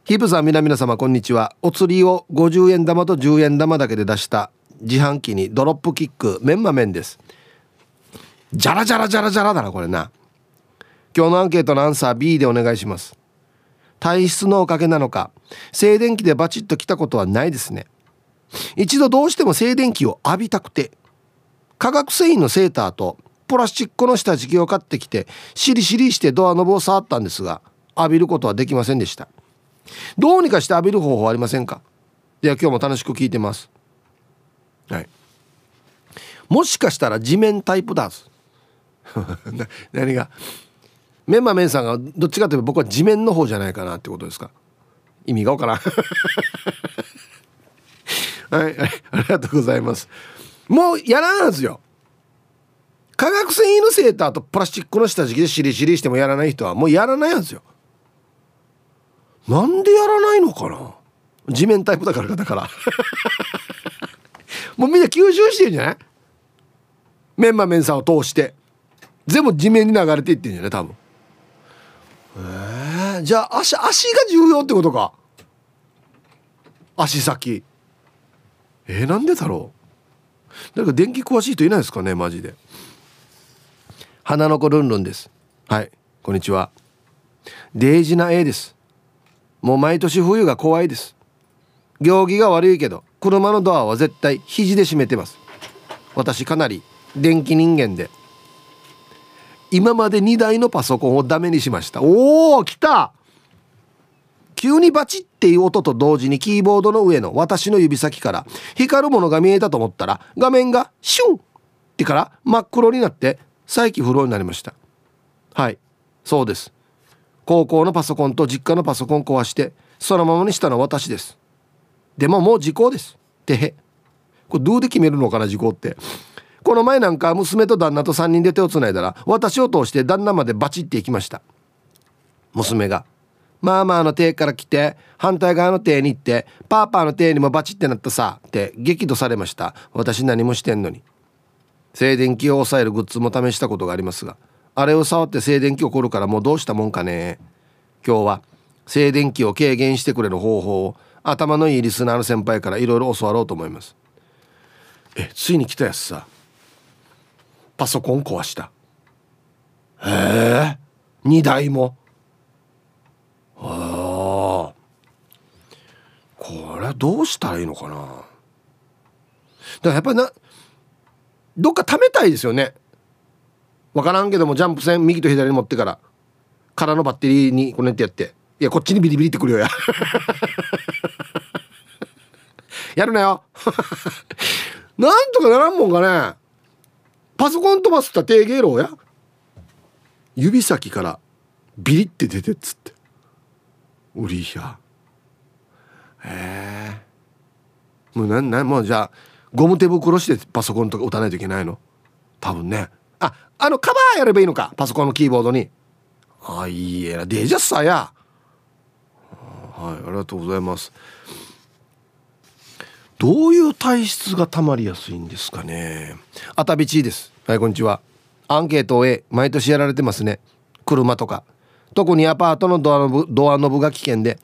ヒープさん皆々様こんにちは。お釣りを50円玉と10円玉だけで出した自販機にドロップキックメンマ麺です。じゃらじゃらじゃらじゃらだなこれな。今日のアンケートのアンサー B でお願いします。体質のおかげなのか静電気でバチッと来たことはないですね。一度どうしても静電気を浴びたくて化学繊維のセーターとプラスチックの下敷きを買ってきてシリシリしてドアノブを触ったんですが浴びることはできませんでした。どうにかして浴びる方法ありませんか？では今日も楽しく聞いてます。はい。もしかしたら地面タイプだ 何が？メンマメンさんがどっちかというと僕は地面の方じゃないかなってことですか？意味がわからん。はい、ありがとうございます。もうやらなんすよ。化学繊維のセーターとプラスチックの下敷きでシリシリしてもやらない人はもうやらないんですよ。なんでやらないのかな。地面タイプだからだから。もうみんな吸収してるんじゃない？メンマメンさんを通して。全部地面に流れていってんじゃない？多分。えー、じゃあ足足が重要ってことか。足先。えー、なんでだろう？なんか電気詳しい人いないですかね？マジで。花の子ルンルンです。はい。こんにちは。デイジな A です。もう毎年冬が怖いです。行儀が悪いけど車のドアは絶対肘で閉めてます。私かなり電気人間で。今まで2台のパソコンをダメにしました。おお来た急にバチっていう音と同時にキーボードの上の私の指先から光るものが見えたと思ったら画面がシュンってから真っ黒になって再起不能になりました。はい。そうです。高校のパソコンと実家のパソコン壊してそのままにしたのは私です。でももう時効です。てへ。これどうで決めるのかな時効って。この前なんか娘と旦那と3人で手をつないだら私を通して旦那までバチって行きました。娘が「マーマーの手から来て反対側の手に行ってパーパーの手にもバチってなったさ」って激怒されました。私何もしてんのに。静電気を抑えるグッズも試したことがありますがあれを触って静電気起こるからもうどうしたもんかね。今日は静電気を軽減してくれる方法を頭のいいリスナーの先輩からいろいろ教わろうと思います。えついに来たやつさ。パソコン壊した。へえ2台もああこれどうしたらいいのかな？だからやっぱりなどっか貯めたいですよね。分からんけどもジャンプ線右と左に持ってから。空のバッテリーにこうやってやって。いやこっちにビリビリってくるよや。やるなよ。なんとかならんもんかね。パソコン飛ばすった低芸能や。指先からビリって出てっつって。売りや。へえもうなんなんもうじゃあゴム手袋してパソコンとか打たないといけないの？多分ね。ああのカバーやればいいのか？パソコンのキーボードに。あいいえなデジャスさや。はいありがとうございます。どういう体質がたまりやすいんですかね？あたびちです。はいこんにちは。アンケートを毎年やられてますね。車とか。特にアパートのドアノブドアノブが危険で。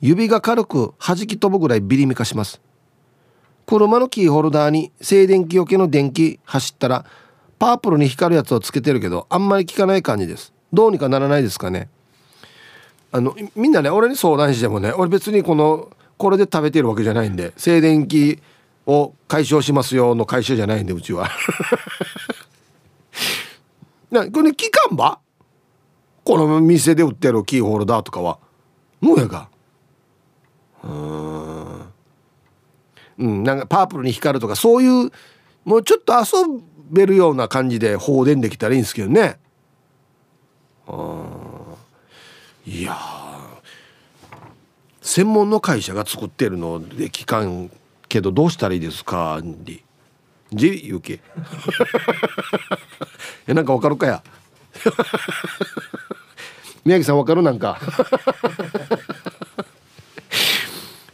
指が軽く弾き飛ぶぐらいビリミ化します。車のキーホルダーに静電気よけの電気走ったらパープルに光るやつをつけてるけどあんまり効かない感じです。どうにかならないですかね。あのみんなね俺に相談してもね俺別にこのこれで食べてるわけじゃないんで静電気を解消しますよの会社じゃないんでうちは。なこれ期間ば？この店で売ってるキーホルダーとかは。もうやが。うん。うんなんかパープルに光るとかそういうもうちょっと遊べるような感じで放電できたらいいんですけどね。うんいや専門の会社が作ってるので聞かんけどどうしたらいいですかりじゆけえなんかわかるかや？宮城さんわかる？なんか。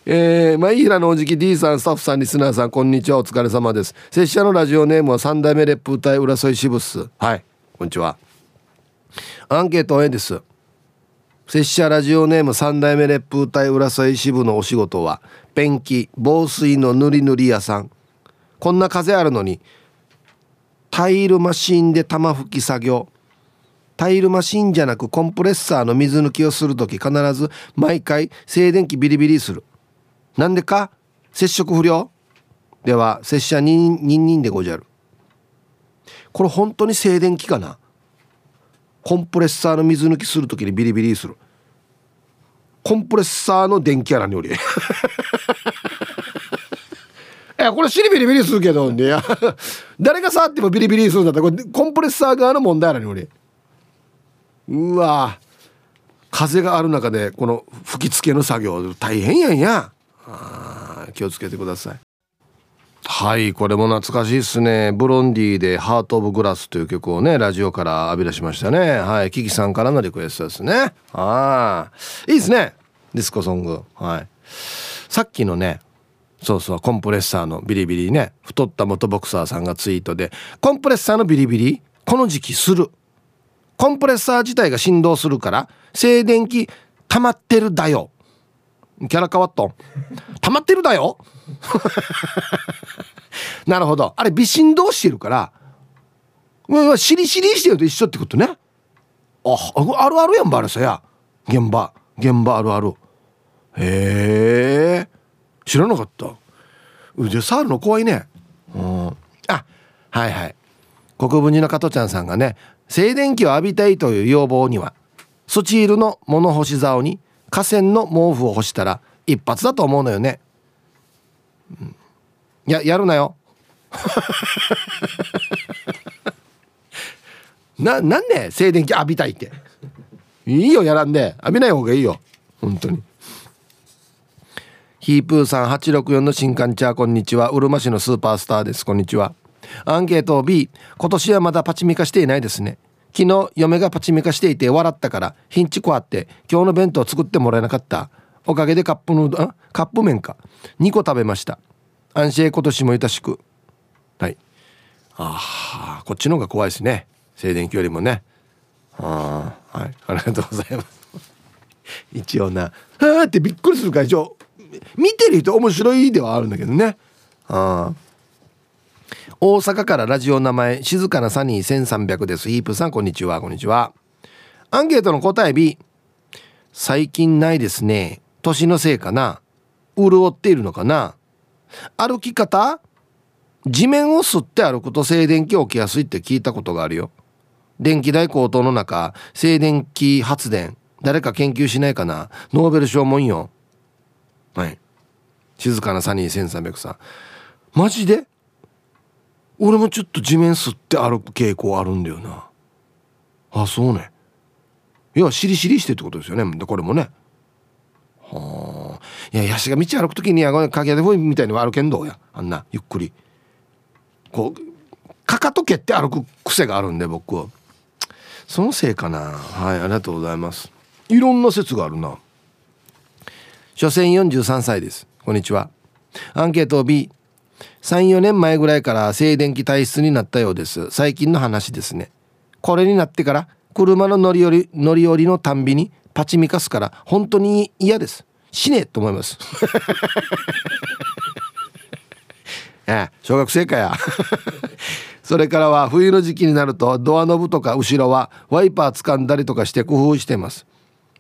えー、前平のおじき D さんスタッフさんリスナーさんこんにちはお疲れ様です。拙者のラジオネームは三代目レップ歌い浦添支部っす。はいこんにちは。アンケート A です。拙者ラジオネーム三代目烈風隊浦添支部のお仕事はペンキ防水の塗り塗り屋さん。こんな風あるのにタイルマシンで玉吹き作業。タイルマシンじゃなくコンプレッサーの水抜きをする時必ず毎回静電気ビリビリする。なんでか？接触不良。では拙者ニンニンでごじゃる。これ本当に静電気かな？コンプレッサーの水抜きする時にビリビリする。コンプレッサーの電気やらにおりえこれ尻ビリビリするけどいや誰が触ってもビリビリするんだったらこれコンプレッサー側の問題やらにおりうわ風がある中でこの吹き付けの作業大変やんや。あ気をつけてください。はいこれも懐かしいですね。 Blondie で「 Heart of Glass」という曲をねラジオから浴び出しましたね。はいキキさんからのリクエストですね。あいいですね。ディスコソング。はい。さっきのねそうそうコンプレッサーのビリビリね太った元ボクサーさんがツイートでコンプレッサーのビリビリこの時期する。コンプレッサー自体が振動するから静電気溜まってるだよ。キャラ変わった溜まってるだよ。なるほど。あれ微振動してるからうんシリシリしてると一緒ってことね。ああるあるやんばあれさや。現場。現場あるある。へえ。知らなかった。腕触るの怖いね。うん。あはいはい。国分寺の加トちゃんさんがね静電気を浴びたいという要望にはスチールの物干し竿に河川の毛布を干したら一発だと思うのよね、うん、いややるなよ。ななんで静電気浴びたいって。いいよやらんで。浴びない方がいいよ。本当に。ヒープーさん864の新刊チャーこんにちは。うるま市のスーパースターです。こんにちは。アンケート B 今年はまだパチミカしていないですね。昨日嫁がパチミカしていて笑ったからヒンチコあって今日の弁当作ってもらえなかった。おかげでカップヌーカップ麺か。2個食べました。安心今年もよたしく。はい。ああこっちの方が怖いですね。静電気よりもね。ああはい。ありがとうございます。一応な「はあ」ってびっくりする会場。見てる人面白いではあるんだけどね。ああ大阪からラジオ名前静かなサニー1300です。ヒープさんこんにちは。こんにちは。アンケートの答え B 最近ないですね。年のせいかな。潤っているのかな。歩き方。地面を吸って歩くと静電気起きやすいって聞いたことがあるよ。電気代高騰の中静電気発電。誰か研究しないかな。ノーベル賞もんよ。はい。静かなサニー1300さん。マジで？俺もちょっと地面吸って歩く傾向あるんだよな。あそうね。要はしりしりしてってことですよね。これもね。はあ。いやヤシが道歩く時には鍵屋でふいみたいに歩けんどうや。あんなゆっくり。こうかかと蹴って歩く癖があるんで僕は。そのせいかな。はいありがとうございます。いろんな説があるな。所詮43歳です。こんにちは。アンケート34年前ぐらいから静電気体質になったようです。最近の話ですね。これになってから車の乗り降り乗り降りのたんびにパチミカすから本当に嫌です。死ねと思います。ええ小学生かや。それからは冬の時期になるとドアノブとか後ろはワイパー掴んだりとかして工夫してます。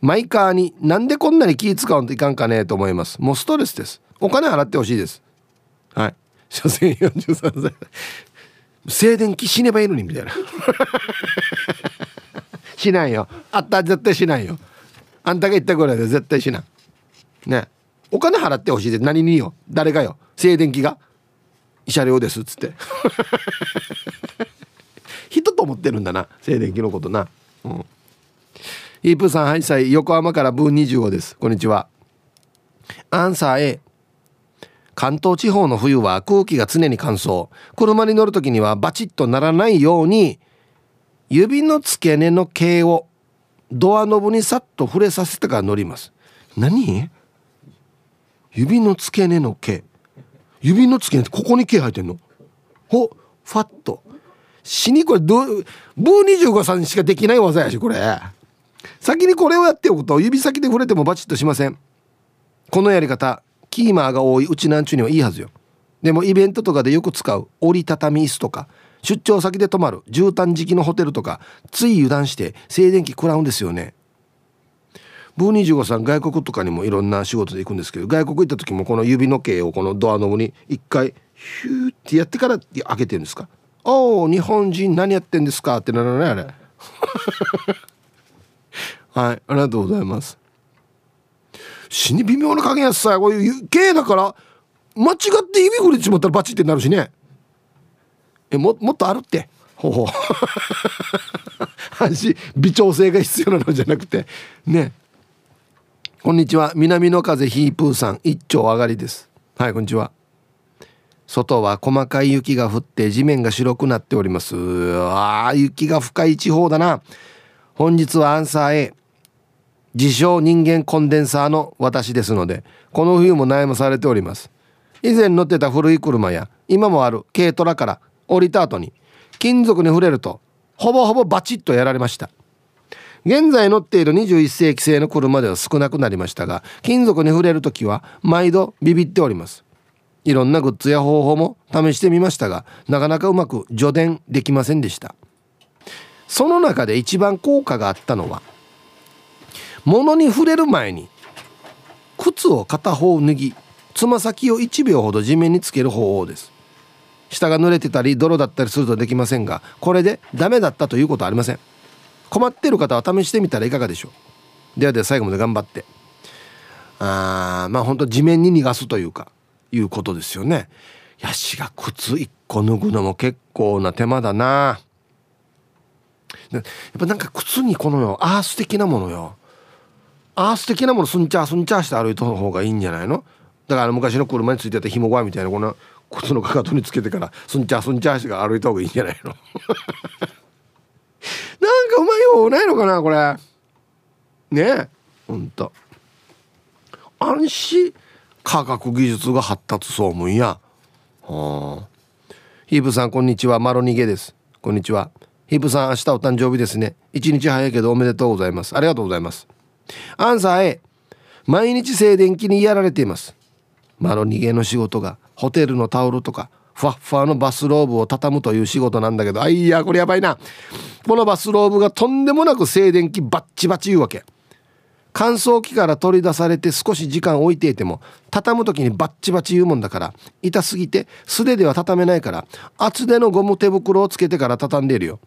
マイカーになんでこんなに気使うんといかんかねと思います。もうストレスです。お金払ってほしいです。はい。所詮43歳。静電気死ねばいいのにみたいな。しないよ。あった絶対しないよ。あんたが言ったぐらいで絶対しない。ね。お金払ってほしいで何によ誰がよ。静電気が。慰謝料ですっつって。人と思ってるんだな静電気のことな。うん。イープさんはいさい。横浜からブー25です。こんにちは。アンサー A 関東地方の冬は空気が常に乾燥。車に乗る時にはバチッとならないように指の付け根の毛をドアノブにさっと触れさせてから乗ります。何？指の付け根の毛。指の付け根ってここに毛生えてんの？ほファッと。死にこれどブー25さんしかできない技やしこれ。先にこれをやっておくと指先で触れてもバチッとしません。このやり方。キーマーが多いうちなんちゅうにはいいはずよ。でもイベントとかでよく使う折りたたみ椅子とか出張先で泊まる絨毯敷きのホテルとかつい油断して静電気食らうんですよね。ブー25さん外国とかにもいろんな仕事で行くんですけど外国行った時もこの指の毛をこのドアノブに一回ヒューってやってから開けてるんですか「おお日本人何やってんですか?」ってならないあれ。はいありがとうございます。死に微妙な加減やさこういう毛だから間違って指触れてしまったらバチってなるしね。えももっとあるって。ほほ安心 微調整が必要なのじゃなくて。ね。こんにちは。南の風ヒープーさん。一丁上がりです。はいこんにちは。外は細かい雪が降って地面が白くなっております。ああ雪が深い地方だな。本日はアンサー A 自称人間コンデンサーの私ですのでこの冬も悩まされております。以前乗ってた古い車や今もある軽トラから降りた後に金属に触れるとほぼほぼバチッとやられました。現在乗っている21世紀製の車では少なくなりましたが金属に触れる時は毎度ビビっております。いろんなグッズや方法も試してみましたがなかなかうまく除電できませんでした。その中で一番効果があったのは物に触れる前に靴を片方脱ぎつま先を1秒ほど地面につける方法です。下が濡れてたり泥だったりするとできませんがこれでダメだったということはありません。困っている方は試してみたらいかがでしょう。ではでは最後まで頑張って。あまあ本当地面に逃がすというかいうことですよね。ヤシが靴1個脱ぐのも結構な手間だな。やっぱなんか靴にこのよアース的なものよ。アース的なものすんちゃーすんちゃーして歩いた方がいいんじゃないの？だから昔の車についてた紐輪みたいなこの 靴のかかとにつけてからすんちゃーすんちゃーして歩いた方がいいんじゃないの？なんかうまい方ないのかなこれ？ねえ。ほんと。安心。科学技術が発達そうもんや。はあ。ヒープさんこんにちは。マロニゲです。こんにちは。ヒープさん明日お誕生日ですね。一日早いけどおめでとうございます。ありがとうございます。アンサー A 毎日静電気にやられています。マロニゲの仕事がホテルのタオルとかふわっふわのバスローブを畳むという仕事なんだけどあいやこれやばいな。このバスローブがとんでもなく静電気バッチバチ言うわけ。乾燥機から取り出されて少し時間置いていても畳む時にバッチバチ言うもんだから痛すぎて素手では畳めないから厚手のゴム手袋をつけてから畳んでいるよ。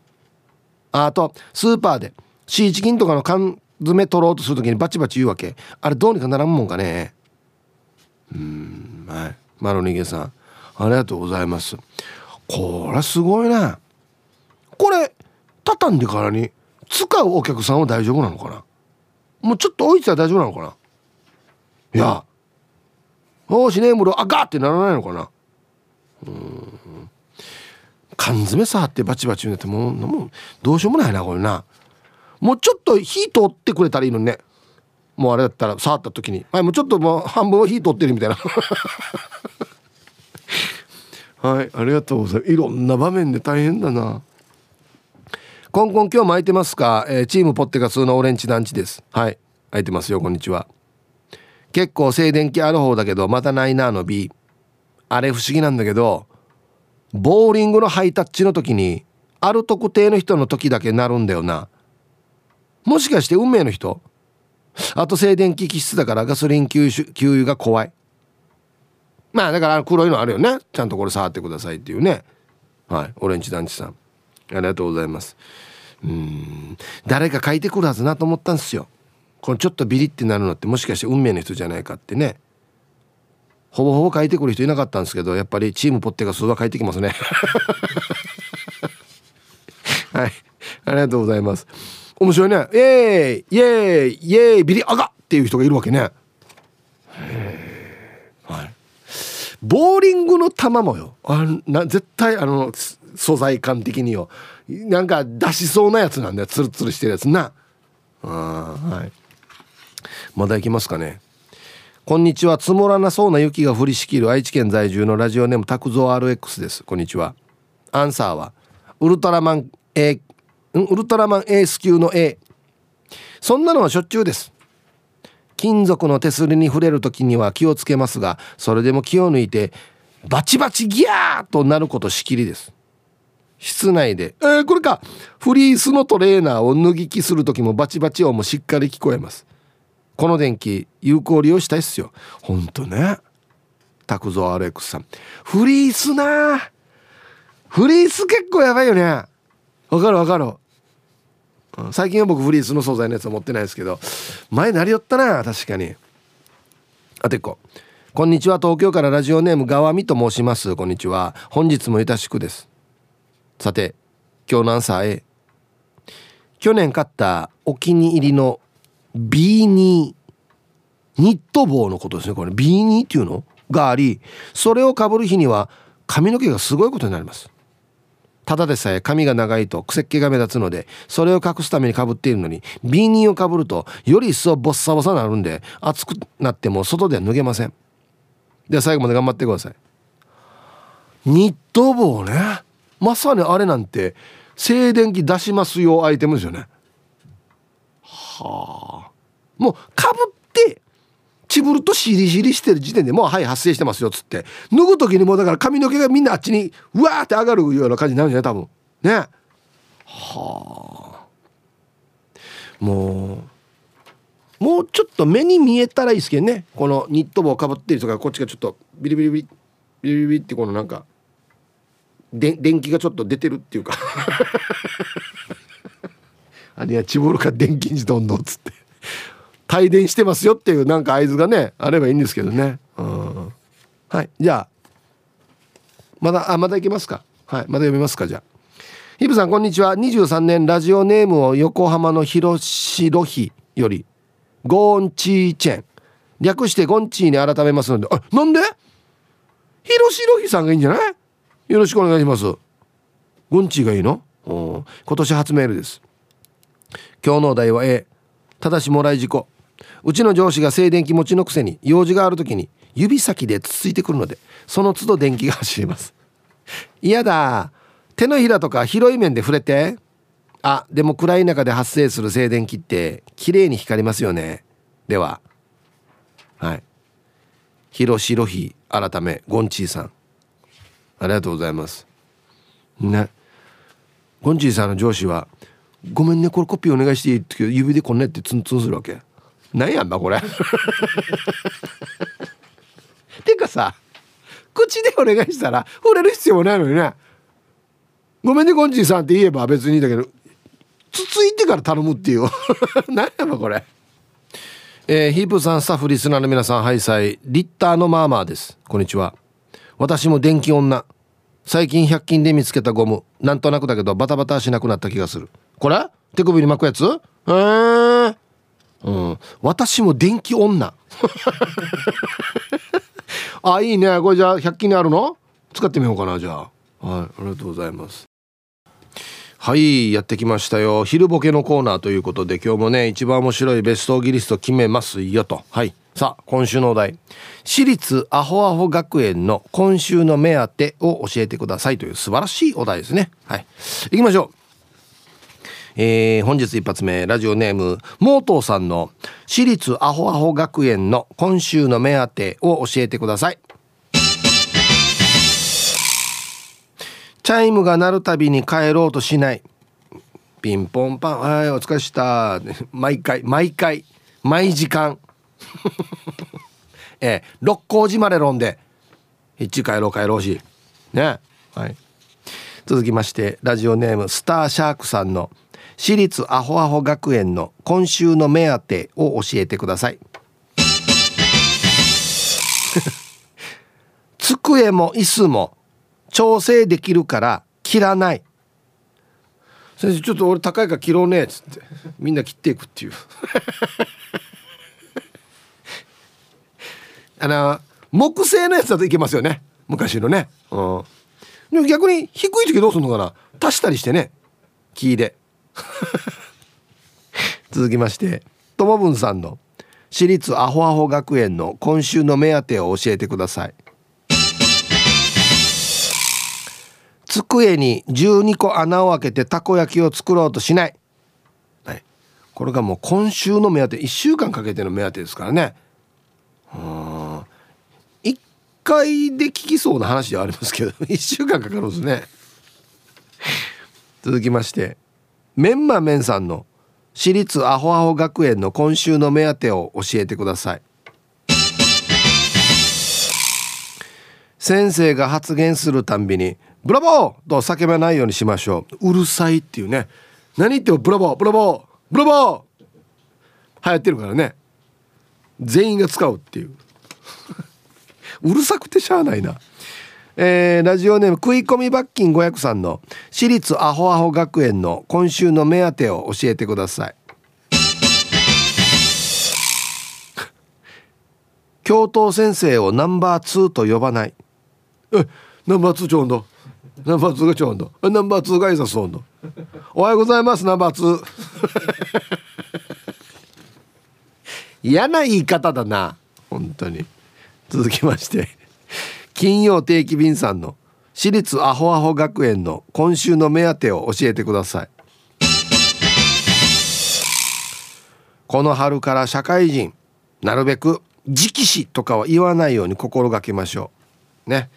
あとスーパーでシーチキンとかの缶詰取ろうとする時にバチバチ言うわけ。あれどうにかならんもんかね。うんはい。マロニゲさん。ありがとうございます。これすごいねこれ畳んでからに使うお客さんは大丈夫なのかな。もうちょっと置いてたら大丈夫なのかな。いや。おしねえむろあガーってならないのかな。うん。缶詰触ってバチバチ言うんだってもうもうどうしようもないなこれな。もうちょっと火通ってくれたらいいのにね。もうあれだったら触った時に。はいもうちょっともう半分火通ってるみたいな。はいありがとうございます。いろんな場面で大変だな。コンコン今日巻いてますか、えー、チームポッテガスのオレンジ団地です。はい空いてますよこんにちは。結構静電気ある方だけどまたないなの B あれ不思議なんだけどボーリングのハイタッチの時にある特定の人の時だけなるんだよな。もしかして運命の人？あと静電気気質だからガソリン給油給油が怖い。まあだから黒いのあるよね。ちゃんとこれ触ってくださいっていうね。はい。オレンジ団地さん。ありがとうございます。うん。誰か書いてくるはずなと思ったんですよ。このちょっとビリってなるのってもしかして運命の人じゃないかってね。ほぼほぼ書いてくる人いなかったんですけどやっぱりチームポッテが数は書いてきますね。はい。ありがとうございます。面白いね。イエーイイエーイイエーイビリアガ！っていう人がいるわけね。はい。ボーリングの球もよ。あな絶対あの素材感的によ。なんか出しそうなやつなんだよ。ツルツルしてるやつな。あはい。まだ行きますかね。こんにちは。積もらなそうな雪が降りしきる。愛知県在住のラジオネーム拓蔵 RX です。こんにちは。アンサーはウルトラマン A ウルトラマンエース級の A そんなのはしょっちゅうです。金属の手すりに触れる時には気をつけますがそれでも気を抜いてバチバチギャーとなることしきりです。室内で、えー、これか。フリースのトレーナーを脱ぎ着する時もバチバチ音もしっかり聞こえます。この電気有効利用したいっすよ。ほんとね。拓蔵 RX さん。フリースなフリース結構やばいよね。わかるわかる。最近は僕フリースの素材のやつは持ってないですけど前なりよったな確かに。あと一個。こんにちは東京からラジオネームがわみと申します。こんにちは。本日もよしくです。さて今日のアンサー A 去年買ったお気に入りの B2 ニット帽のことですね。これ B2 っていうの？がありそれをかぶる日には髪の毛がすごいことになります。ただでさえ髪が長いと癖っ気が目立つのでそれを隠すためにかぶっているのに B2 をかぶるとより一層ボッサボサになるんで暑くなっても外では脱げません。では最後まで頑張ってください。ニット帽ね。まさにあれなんて静電気出しますよアイテムですよね。はあ。もうかぶってチブルとシリシリしてる時点でもうはい発生してますよっつって。脱ぐ時にもうだから髪の毛がみんなあっちにうわーって上がるような感じになるんじゃない？多分ね。はあもうもうちょっと目に見えたらいいですけどね。このニット帽かぶってる人がこっちがちょっとビリビリビリビリビリってこのなんかで電気がちょっと出てるっていうか。あれやチボルか電気にどんどんっつって。帯電してますよっていうなんか合図がねあればいいんですけどね。うん。はい。じゃあまだあまだいけますか？はい。まだ読みますかじゃあ。ヒブさんこんにちは。23年ラジオネームを横浜の広ロヒよりゴーンチーチェン。略してゴンチーに改めますのであなんで？広ロヒさんがいいんじゃない？よろしくお願いします。ゴンチーがいいの？今年初メールです。今日のお題は A ただしもらい事故。うちの上司が静電気持ちのくせに用事がある時に指先でつついてくるのでその都度電気が走ります。嫌だ。手のひらとか広い面で触れて。あでも暗い中で発生する静電気って綺麗に光りますよね。でははい。広しろひ改めゴンチーさん。ありがとうございます。ね。ゴンチーさんの上司は「ごめんねこれコピーお願いしていい?」って指でこんねってツンツンするわけ。なんやんばこれ。てかさ口でお願いしたら触れる必要もないのにね。ごめんねゴンチーさんって言えば別にいいんだけどつついてから頼むっていう。何やばこれ。えー、ヒープさんスタッフリスナーの皆さんハイサイリッターのマーマーです。こんにちは。私も電気女。最近100均で見つけたゴム。なんとなくだけどバタバタしなくなった気がする。これ？手首に巻くやつ？へえー、うん。私も電気女。あいいね。これじゃあ100均にあるの？使ってみようかなじゃあ。はい。ありがとうございます。はいやってきましたよ。昼ボケのコーナーということで今日もね一番面白いベストギリスト決めますよと。はい。さあ今週のお題。私立アホアホ学園の今週の目当てを教えてくださいという素晴らしいお題ですね。はい。行きましょう。えー、本日一発目ラジオネームモートーさんの私立アホアホ学園の今週の目当てを教えてください。チャイムが鳴るたびに帰ろうとしない。ピンポンパンはいお疲れした。毎回毎回毎時間。えー、六甲寺まで飲んで一帰ろう帰ろうし。ね。はい。続きましてラジオネームスターシャークさんの私立アホアホ学園の今週の目当てを教えてください。机も椅子も調整できるから切らない。先生ちょっと俺高いから切ろうねっつって。みんな切っていくっていう。あの木製のやつだといけますよね。昔のね。うん。でも逆に低い時どうするのかな。足したりしてね。木で。続きましてともぶんさんの私立アホアホ学園の今週の目当てを教えてください。机に12個穴を開けてたこ焼きを作ろうとしない、はい、これがもう今週の目当て。1週間かけての目当てですからね。うん。1回で聞きそうな話ではありますけど1週間かかるんですね。続きましてメンマメンさんの私立アホアホ学園の今週の目当てを教えてください。先生が発言するたんびに「ブラボー!」と叫ばないようにしましょう。うるさいっていうね。何言ってもブラボーブラボーブラボー。流行ってるからね。全員が使うっていう。うるさくてしゃあないな。えー、ラジオネーム食い込み罰金500さんの私立アホアホ学園の今週の目当てを教えてください。教頭先生をナンバー2と呼ばない。えナンバー2ちょうんだナンバー2がちょうんだナンバー2がいざそうだおはようございますナンバー2 嫌な言い方だな。本当に。続きまして金曜定期便さんの私立アホアホ学園の今週の目当てを教えてください。この春から社会人なるべく直視とかは言わないように心がけましょう。ね。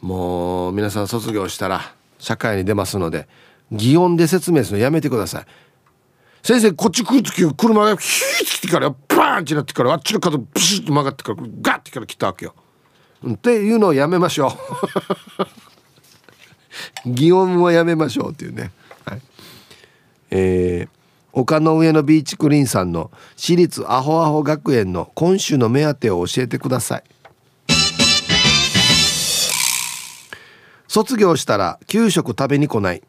もう皆さん卒業したら社会に出ますので擬音で説明するのやめてください。先生こっち来る時車がヒーッて来てからバーンってなってからあっちの角ビシッと曲がってからガッてから来たわけよ。っていうのをやめましょう。擬音はやめましょうっていうね、はい、えー、丘の上のビーチクリーンさんの私立アホアホ学園の今週の目当てを教えてください。卒業したら給食食べに来ない、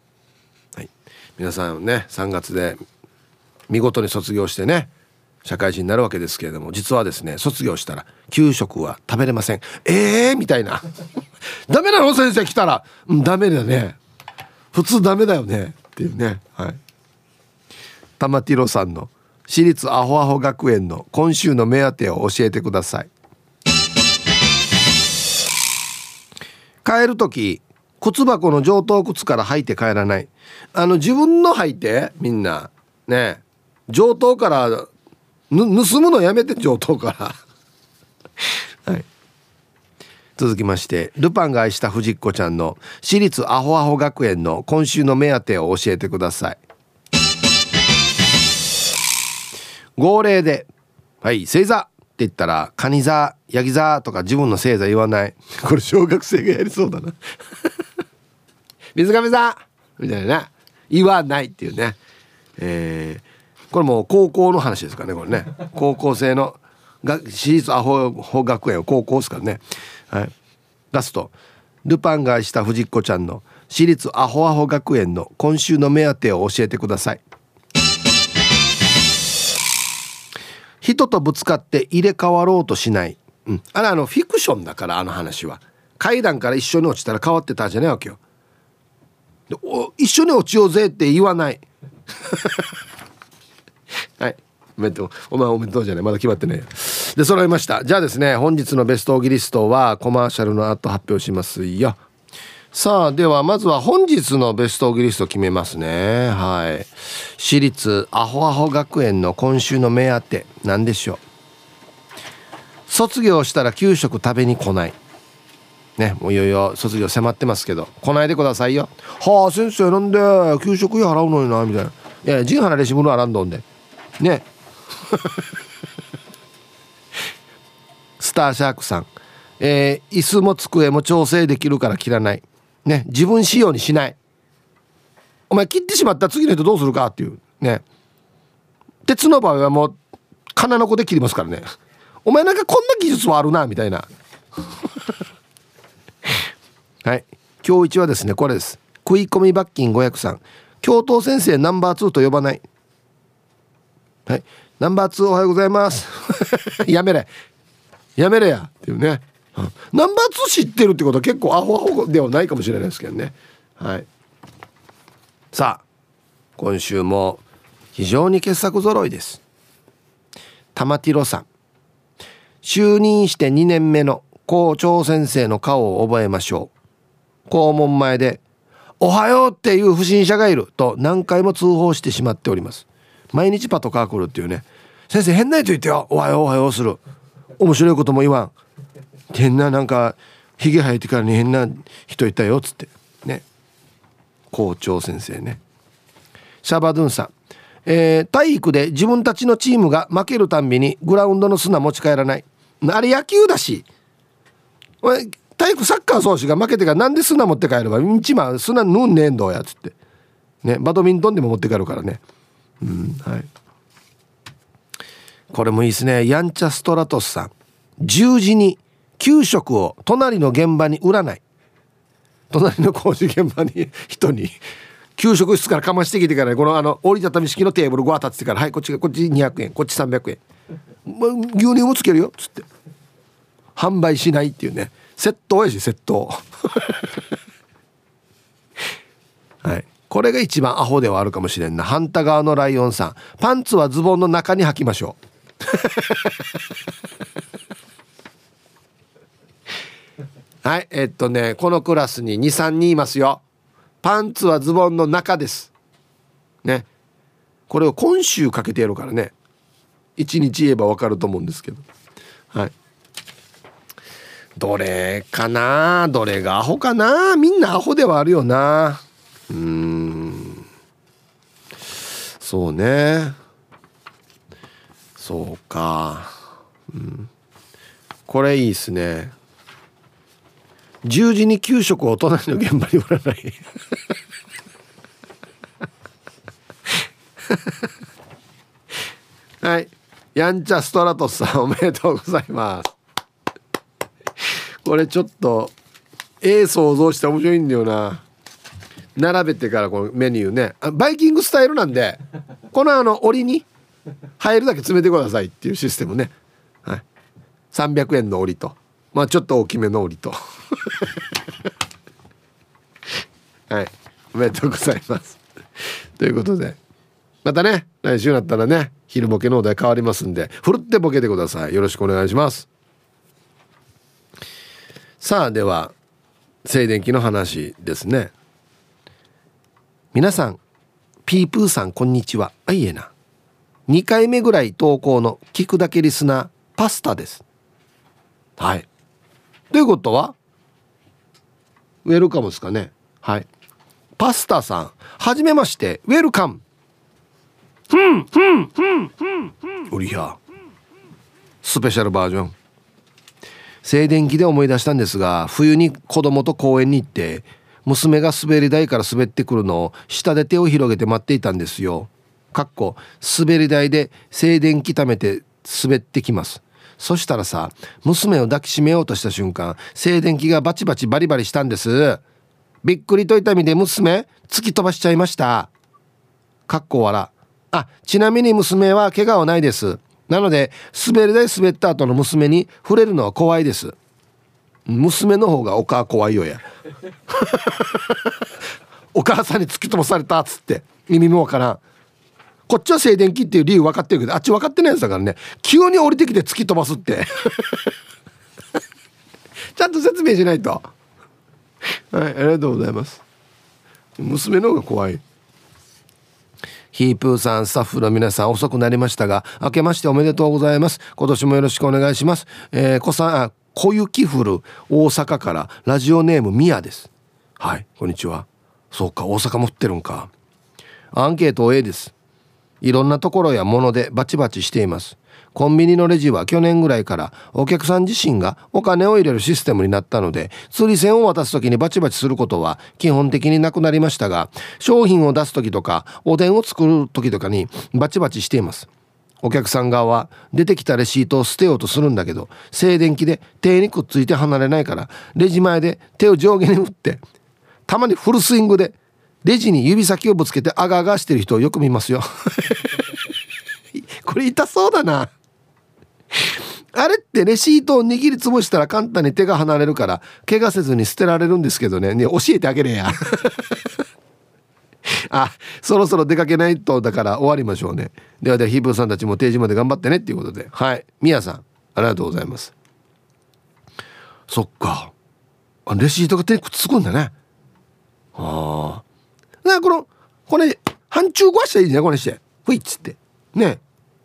はい、皆さんね3月で見事に卒業してね。社会人になるわけですけれども実はですね卒業したら給食は食べれません。ええー、みたいな。ダメなの先生来たら、うん、ダメだね。普通ダメだよね。っていうね。はい。玉ティロさんの私立アホアホ学園の今週の目当てを教えてください。帰る時靴箱の上等靴から履いて帰らない。あの自分の履いてみんなね。上等から盗むのやめて上等から。はい。続きましてルパンが愛した藤子ちゃんの私立アホアホ学園の今週の目当てを教えてください。号令で「はい星座」って言ったら「カニ座」「ヤギ座」とか自分の星座言わない。これ小学生がやりそうだな。水上座みたいな。言わないっていうね。えー、これもう高校の話ですからねこれね。高校生のが私立アホホ学園高校ですからね。はい、ラスト。ルパンが愛した藤子ちゃんの私立アホアホ学園の今週の目当てを教えてください。人とぶつかって入れ替わろうとしない、うん、あれあのフィクションだからあの話は。階段から一緒に落ちたら変わってたじゃないわけよ。一緒に落ちようぜって言わない。はい。おめでとう。お前おめでとうじゃない。まだ決まってないで揃いました。じゃあですね本日のベストオギリストはコマーシャルの後発表しますよ。さあではまずは本日のベストオギリスト決めますね。はい。私立アホアホ学園の今週の目当て何でしょう。卒業したら給食食べに来ない。ねもういよいよ卒業迫ってますけど来ないでくださいよ。はあ先生なんで給食費払うのになみたいな。いや陣払レシブのあらんどんでね。スターシャークさん、えー、椅子も机も調整できるから切らない。ね。自分仕様にしない。お前切ってしまった次の人どうするか？っていう。ね。鉄の場合はもう金の子で切りますからね。お前なんかこんな技術はあるなみたいな。はい。今日一はですねこれです。食い込み罰金503教頭先生ナンバー2と呼ばない。はい。ナンバー2おはようございます。やめれ。やめれや。っていうね、うん、ナンバー2知ってるってことは結構アホアホではないかもしれないですけどね。はい。さあ今週も非常に傑作揃いです。玉ティロさん。就任して2年目の校長先生の顔を覚えましょう。校門前で「おはよう」っていう不審者がいると何回も通報してしまっております。毎日パトカー来るっていうね。先生変な人言ってよ。おはようおはようする。面白いことも言わん。変ななんかひげ生えてからに変な人いたよっつって。ね。校長先生ね。シャバドゥンさん。えー、体育で自分たちのチームが負けるたんびにグラウンドの砂持ち帰らない。あれ野球だし。体育サッカー選手が負けてからなんで砂持って帰るか。一番砂ぬんねえんどやっつって。ね。バドミントンでも持って帰るからね。うんはい。これもいいですね。ヤンチャストラトスさん。十字に給食を隣の現場に売らない。隣の工事現場に 人に。給食室からかましてきてからこのあの折りたたみ式のテーブルごわ立ってからはいこっちこっち200円こっち300円、まあ、牛乳もつけるよっつって。販売しないっていうね。窃盗やし窃盗。はい。これが一番アホではあるかもしれんな。反対側のライオンさん。パンツはズボンの中に履きましょう。はいえっとねこのクラスに23人いますよ。パンツはズボンの中です。ね。これを今週かけてやるからね。1日言えば分かると思うんですけど。はい。どれかな？どれがアホかな？みんなアホではあるよな。うん。そうね。そうか、うん、これいいっすね。十時に給食を隣の現場に売らない。はい。やんちゃストラトスさんおめでとうございます。これちょっとええ想像して面白いんだよな。並べてからこのメニューね。バイキングスタイルなんで このあの檻に入るだけ詰めてくださいっていうシステムね、はい、300円の檻と。まあちょっと大きめの檻と。はい。おめでとうございます。ということで。またね来週になったらね昼ボケのお題変わりますんでふるってボケてください。よろしくお願いします。さあでは静電気の話ですね皆さんピープーさんこんにちは。あいえな。2回目ぐらい投稿の聞くだけリスナーパスタです。はい。ということはウェルカムですかね。はい。パスタさんはじめましてウェルカム。ふんふんふんふんふん。うりゃ。スペシャルバージョン。静電気で思い出したんですが冬に子供と公園に行って娘が滑り台から滑ってくるのを下で手を広げて待っていたんですよ。かっこ滑り台で静電気溜めて滑ってきます。そしたらさ娘を抱きしめようとした瞬間静電気がバチバチバリバリしたんです。びっくりと痛みで娘突き飛ばしちゃいました。かっこ笑。あちなみに娘は怪我はないです。なので滑り台滑った後の娘に触れるのは怖いです娘の方がお母怖いよや。お母さんに突き飛ばされたっつって意味もわからん。こっちは静電気っていう理由分かってるけどあっち分かってないやつだからね。急に降りてきて突き飛ばすって。ちゃんと説明しないと。はいありがとうございます。娘の方が怖い。ヒープーさん、スタッフの皆さん遅くなりましたが、明けましておめでとうございます。今年もよろしくお願いします。えー、小さん、小雪降る大阪からラジオネームミヤです。はい、こんにちは。そうか、大阪も降ってるんか。アンケート A です。いろんなところやものでバチバチしています。コンビニのレジは去年ぐらいからお客さん自身がお金を入れるシステムになったので釣り銭を渡す時にバチバチすることは基本的になくなりましたが商品を出す時とかおでんを作る時とかにバチバチしていますお客さん側は出てきたレシートを捨てようとするんだけど静電気で手にくっついて離れないからレジ前で手を上下に振ってたまにフルスイングでレジに指先をぶつけてあがあがしてる人をよく見ますよ。これ痛そうだな。あれってレシートを握りつぶしたら簡単に手が離れるから怪我せずに捨てられるんですけどね。ね教えてあげれや。あそろそろ出かけないとだから終わりましょうね。ではではヒープーさんたちも定時まで頑張ってねっていうことで。はい。みやさんありがとうございます。そっか。あレシートが手にくっつくんだね。ああなこのこれ半中壊したらいいじゃんこれして。ふいっつって。ね。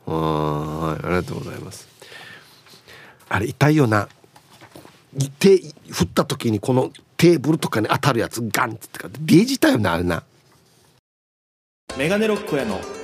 はい。ありがとうございます。あれ痛いよな。手振った時にこのテーブルとかに当たるやつガンってかデジたよなあれな。メガネロックへの